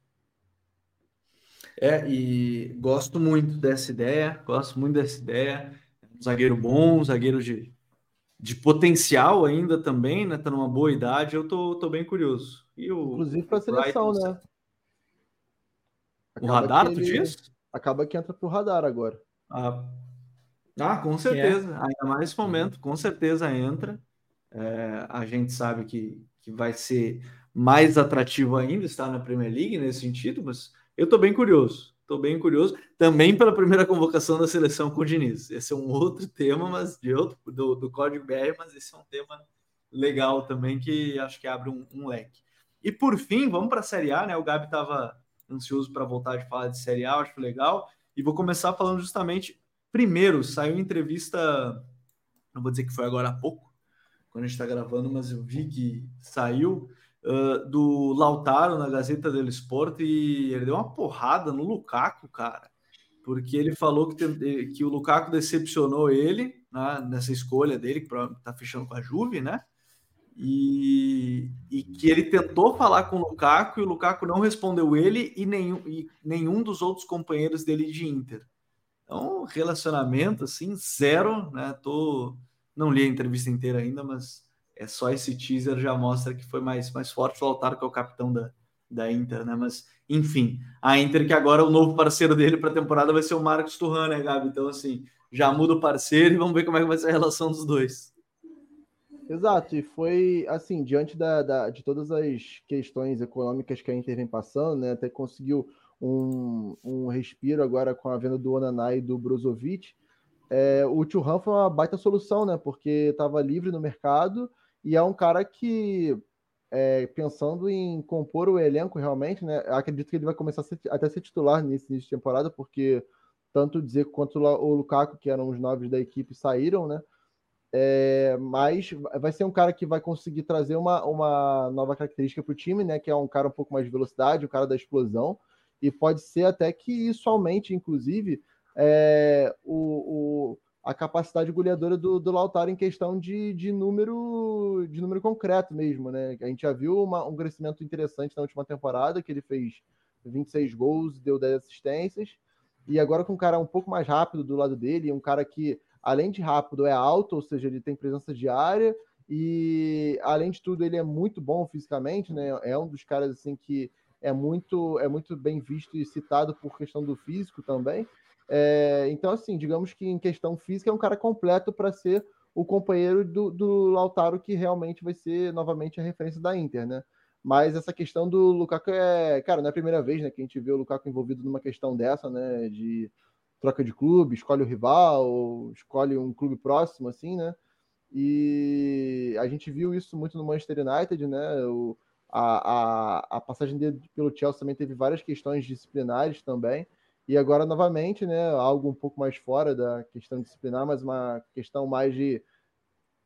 É, e gosto muito dessa ideia, gosto muito dessa ideia. Um zagueiro bom, um zagueiro de de potencial ainda também, né? Tá numa boa idade, eu tô, tô bem curioso. E o, Inclusive para a seleção, Brighton, né? o radar, tu ele... diz? Acaba que entra pro radar agora. Ah, ah com certeza. É. Ainda mais nesse momento, com certeza entra. É, a gente sabe que, que vai ser mais atrativo ainda estar na Premier League nesse sentido, mas eu tô bem curioso. Estou bem curioso. Também pela primeira convocação da seleção com o Diniz. Esse é um outro tema, mas de outro, do, do Código BR, mas esse é um tema legal também que acho que abre um, um leque. E por fim, vamos para a Série A, né? O Gabi estava ansioso para voltar de falar de Série A, acho legal. E vou começar falando justamente. Primeiro, saiu entrevista, não vou dizer que foi agora há pouco, quando a gente está gravando, mas eu vi que saiu uh, do Lautaro na Gazeta dello Sport e ele deu uma porrada no Lukaku, cara, porque ele falou que, tem, que o Lukaku decepcionou ele né, nessa escolha dele, que tá fechando com a Juve, né? E, e, que ele tentou falar com o Lukaku e o Lukaku não respondeu ele e nenhum, e nenhum dos outros companheiros dele de Inter. Então, relacionamento assim, zero, né? Tô, não li a entrevista inteira ainda, mas é só esse teaser já mostra que foi mais, mais forte o Lautaro, que é o capitão da, da Inter, né? Mas, enfim, a Inter que agora o novo parceiro dele para a temporada vai ser o Marcos Turran, né, Gabi? Então, assim, já muda o parceiro e vamos ver como é que vai ser a relação dos dois. Exato, e foi assim, diante da, da, de todas as questões econômicas que a Inter vem passando, né? Até conseguiu um, um respiro agora com a venda do Onaná e do Brozovic. É, o Turhan foi uma baita solução, né? Porque estava livre no mercado e é um cara que, é, pensando em compor o elenco realmente, né? Acredito que ele vai começar a ser, até ser titular nesse início de temporada, porque tanto dizer quanto o Lukaku, que eram os novos da equipe, saíram, né? É, mas vai ser um cara que vai conseguir trazer uma, uma nova característica para o time, né? Que é um cara um pouco mais de velocidade, um cara da explosão, e pode ser até que isso aumente, inclusive, é, o, o, a capacidade goleadora do, do Lautaro em questão de, de, número de número concreto mesmo, né? A gente já viu uma, um crescimento interessante na última temporada, que ele fez 26 gols, deu 10 assistências, e agora com um cara um pouco mais rápido do lado dele, um cara que além de rápido, é alto, ou seja, ele tem presença de área e além de tudo ele é muito bom fisicamente, né? É um dos caras assim que é muito é muito bem visto e citado por questão do físico também. É, então assim, digamos que em questão física é um cara completo para ser o companheiro do, do Lautaro que realmente vai ser novamente a referência da Inter, né? Mas essa questão do Lukaku é, cara, não é a primeira vez, né, que a gente vê o Lukaku envolvido numa questão dessa, né, de troca de clube, escolhe o rival, escolhe um clube próximo, assim, né? E a gente viu isso muito no Manchester United, né? O, a, a, a passagem dele pelo Chelsea também teve várias questões disciplinares também. E agora, novamente, né? Algo um pouco mais fora da questão disciplinar, mas uma questão mais de.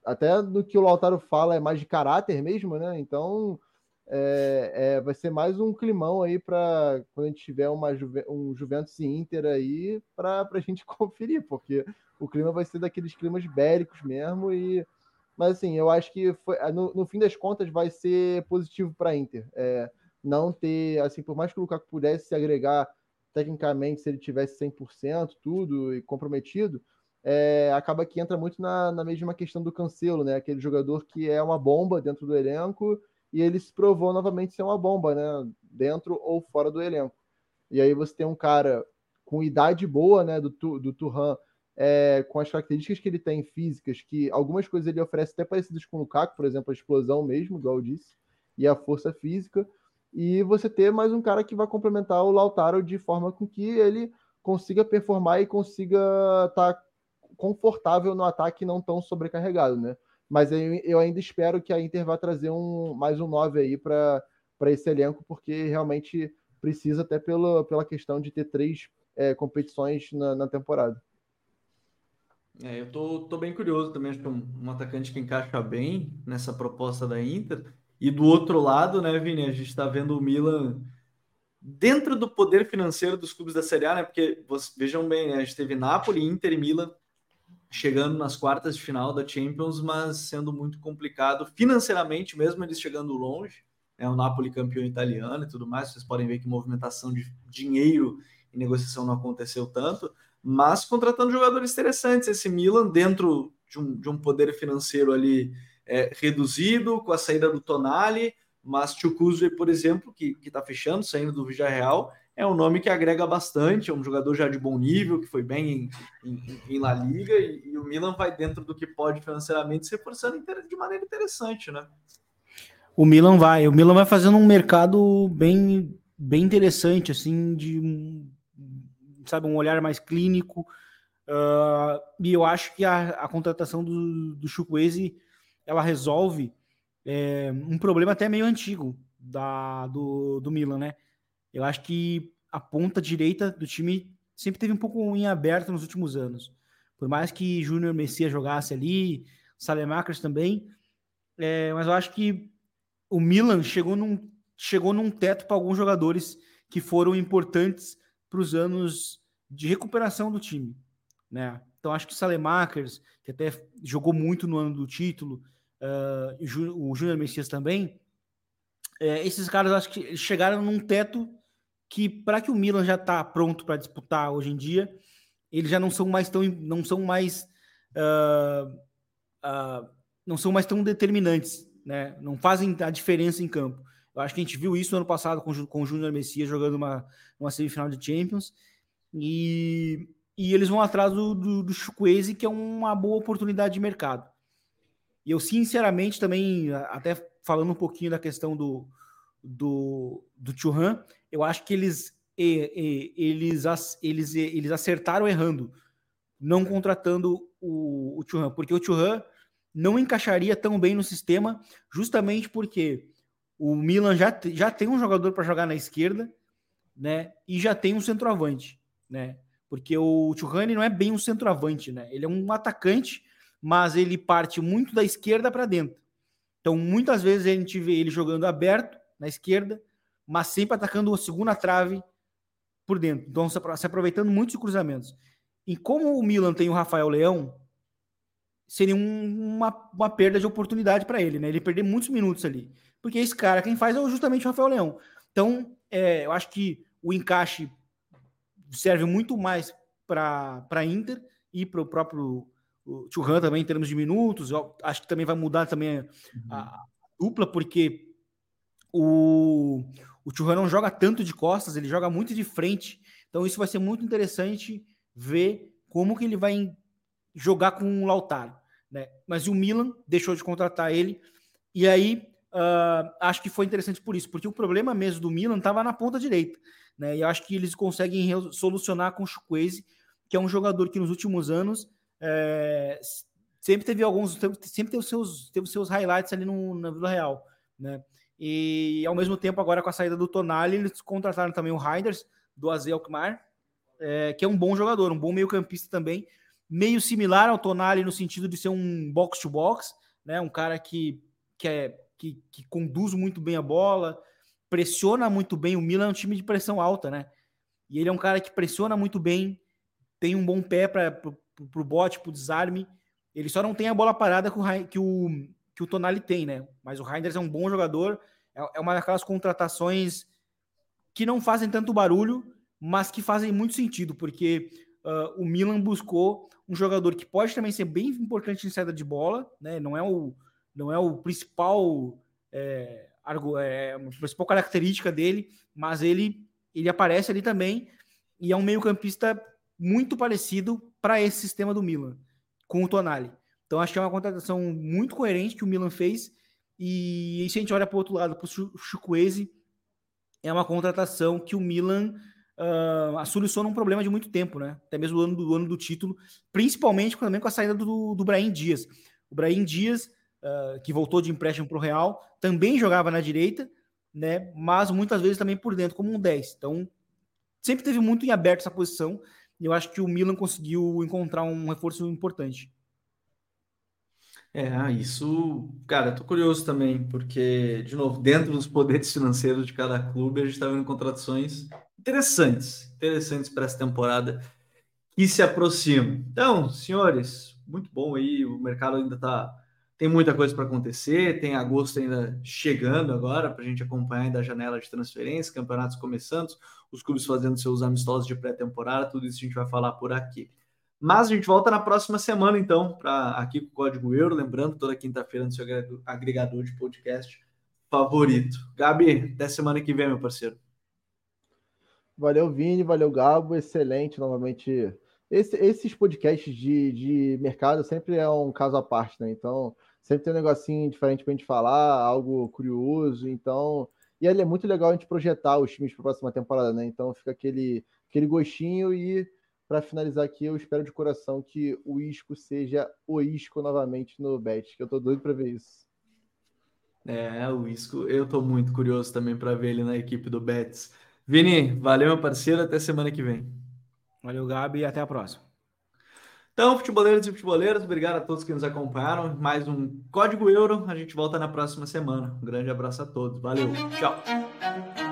Até do que o Lautaro fala, é mais de caráter mesmo, né? Então, é, é, vai ser mais um climão aí para quando a gente tiver uma Juve, um Juventus e Inter aí para a gente conferir, porque o clima vai ser daqueles climas bélicos mesmo e mas assim eu acho que foi, no, no fim das contas vai ser positivo para Inter é, não ter assim por mais que o Lukaku pudesse se agregar tecnicamente se ele tivesse 100% tudo e comprometido é, acaba que entra muito na, na mesma questão do Cancelo, né? Aquele jogador que é uma bomba dentro do elenco e ele se provou novamente ser uma bomba, né? Dentro ou fora do elenco. E aí você tem um cara com idade boa, né? Do, do Turhan, é, com as características que ele tem físicas, que algumas coisas ele oferece até parecidas com o Lukaku, por exemplo, a explosão mesmo, igual eu disse, e a força física. E você ter mais um cara que vai complementar o Lautaro de forma com que ele consiga performar e consiga estar tá confortável no ataque não tão sobrecarregado, né? mas eu ainda espero que a Inter vá trazer um, mais um 9 aí para esse elenco, porque realmente precisa, até pela, pela questão de ter três é, competições na, na temporada. É, eu tô, tô bem curioso também, acho que é um, um, atacante que encaixa bem nessa proposta da Inter. E do outro lado, né, Vini, a gente está vendo o Milan dentro do poder financeiro dos clubes da Série A, né? Porque vejam bem, né, a gente teve Napoli, Inter e Milan chegando nas quartas de final da Champions, mas sendo muito complicado financeiramente, mesmo eles chegando longe. É o Napoli campeão italiano e tudo mais. Vocês podem ver que movimentação de dinheiro e negociação não aconteceu tanto, mas contratando jogadores interessantes. Esse Milan, dentro de um, de um poder financeiro ali é, reduzido, com a saída do Tonali, mas Chukwueze, por exemplo, que está fechando, saindo do Villarreal, é um nome que agrega bastante, é um jogador já de bom nível, que foi bem em, em, em La Liga, e, e, o Milan vai dentro do que pode financeiramente, se reforçando de maneira interessante, né? O Milan vai, o Milan vai fazendo um mercado bem, bem interessante, assim, de sabe, um olhar mais clínico, uh, e eu acho que a, a contratação do, do ela resolve é, um problema até meio antigo da, do, do Milan, né? Eu acho que a ponta direita do time sempre teve um pouco em aberto nos últimos anos. Por mais que Júnior Messias jogasse ali, Salemakers também, é, mas eu acho que o Milan chegou num, chegou num teto para alguns jogadores que foram importantes para os anos de recuperação do time. Né? Então acho que Salemakers, que até jogou muito no ano do título, uh, o Júnior Messias também, é, esses caras acho que chegaram num teto que para que o Milan já está pronto para disputar hoje em dia, eles já não são mais tão não são mais uh, uh, não são mais tão determinantes, né? Não fazem a diferença em campo. Eu acho que a gente viu isso no ano passado com, com o Júnior Messias jogando uma, uma semifinal de Champions e, e eles vão atrás do, do, do Chukwueze, que é uma boa oportunidade de mercado. E eu, sinceramente, também, até falando um pouquinho da questão do, do, do Churran, eu acho que eles, eles, eles, eles acertaram errando, não contratando o, o Churran, porque o Churran não encaixaria tão bem no sistema, justamente porque o Milan já, já tem um jogador para jogar na esquerda, né? E já tem um centroavante, né? Porque o Churrani não é bem um centroavante, né? Ele é um atacante, mas ele parte muito da esquerda para dentro. Então, muitas vezes a gente vê ele jogando aberto na esquerda, mas sempre atacando a segunda trave por dentro. Então, se aproveitando muito de cruzamentos. E como o Milan tem o Rafael Leão, seria um, uma, uma perda de oportunidade para ele, né? Ele perder muitos minutos ali. Porque esse cara, quem faz é justamente o Rafael Leão. Então, é, eu acho que o encaixe serve muito mais para Inter e para o próprio Churran também em termos de minutos. Eu acho que também vai mudar também uhum. a, dupla, porque o, o Churran não joga tanto de costas, ele joga muito de frente. Então, isso vai ser muito interessante ver como que ele vai jogar com o Lautaro. Né? Mas o Milan deixou de contratar ele, e aí uh, acho que foi interessante por isso, porque o problema mesmo do Milan estava na ponta direita. Né? E eu acho que eles conseguem solucionar com o Chukwueze, que é um jogador que nos últimos anos é, sempre teve alguns, sempre teve os seus, teve os seus highlights ali no, na Vila Real. Né? E ao mesmo tempo, agora com a saída do Tonali, eles contrataram também o Reinders, do AZ Alkmaar, é, que é um bom jogador, um bom meio-campista também, meio similar ao Tonali no sentido de ser um box-to-box, né? Um cara que, que, é, que, que conduz muito bem a bola, pressiona muito bem. O Milan é um time de pressão alta, né? E ele é um cara que pressiona muito bem, tem um bom pé para o bote, para o desarme. Ele só não tem a bola parada que o, que o, que o Tonali tem, né? Mas o Reinders é um bom jogador, é, é uma daquelas contratações que não fazem tanto barulho, mas que fazem muito sentido, porque uh, o Milan buscou um jogador que pode também ser bem importante em saída de bola, né? Não é o, não é o principal, é, é, a principal característica dele, mas ele, ele aparece ali também e é um meio-campista muito parecido para esse sistema do Milan, com o Tonali. Então acho que é uma contratação muito coerente que o Milan fez. E, e se a gente olha para o outro lado, para o Chukwueze, é uma contratação que o Milan uh, a soluciona um problema de muito tempo, né? Até mesmo o ano do, ano do título, principalmente também com a saída do, do Brahim Dias. O Brahim Dias, uh, que voltou de empréstimo para o Real, também jogava na direita, né? Mas muitas vezes também por dentro, como um 10. Então, sempre teve muito em aberto essa posição. E eu acho que o Milan conseguiu encontrar um reforço importante. É, isso, cara, tô curioso também, porque, de novo, dentro dos poderes financeiros de cada clube, a gente está vendo contratações interessantes, interessantes para essa temporada que se aproxima. Então, senhores, muito bom aí, o mercado ainda tá tem muita coisa para acontecer, tem agosto ainda chegando agora para a gente acompanhar ainda a janela de transferência, campeonatos começando, os clubes fazendo seus amistosos de pré-temporada, tudo isso a gente vai falar por aqui. Mas a gente volta na próxima semana, então, para aqui com o Código Euro. Lembrando, toda quinta-feira no seu agregador de podcast favorito. Gabi, até semana que vem, meu parceiro. Valeu, Vini, valeu, Gabo. Excelente, novamente. Esse, esses podcasts de, de mercado sempre é um caso à parte, né? Então, sempre tem um negocinho diferente para a gente falar, algo curioso. Então, e é muito legal a gente projetar os times para a próxima temporada, né? Então, fica aquele, aquele gostinho. E para finalizar aqui, eu espero de coração que o Isco seja o Isco novamente no Bet, que eu tô doido para ver isso. É, o Isco, eu tô muito curioso também para ver ele na equipe do Betis. Vini, valeu, meu parceiro. Até semana que vem. Valeu, Gabi, e até a próxima. Então, futeboleiros e futeboleiras, obrigado a todos que nos acompanharam. Mais um Código Euro. A gente volta na próxima semana. Um grande abraço a todos. Valeu. Tchau.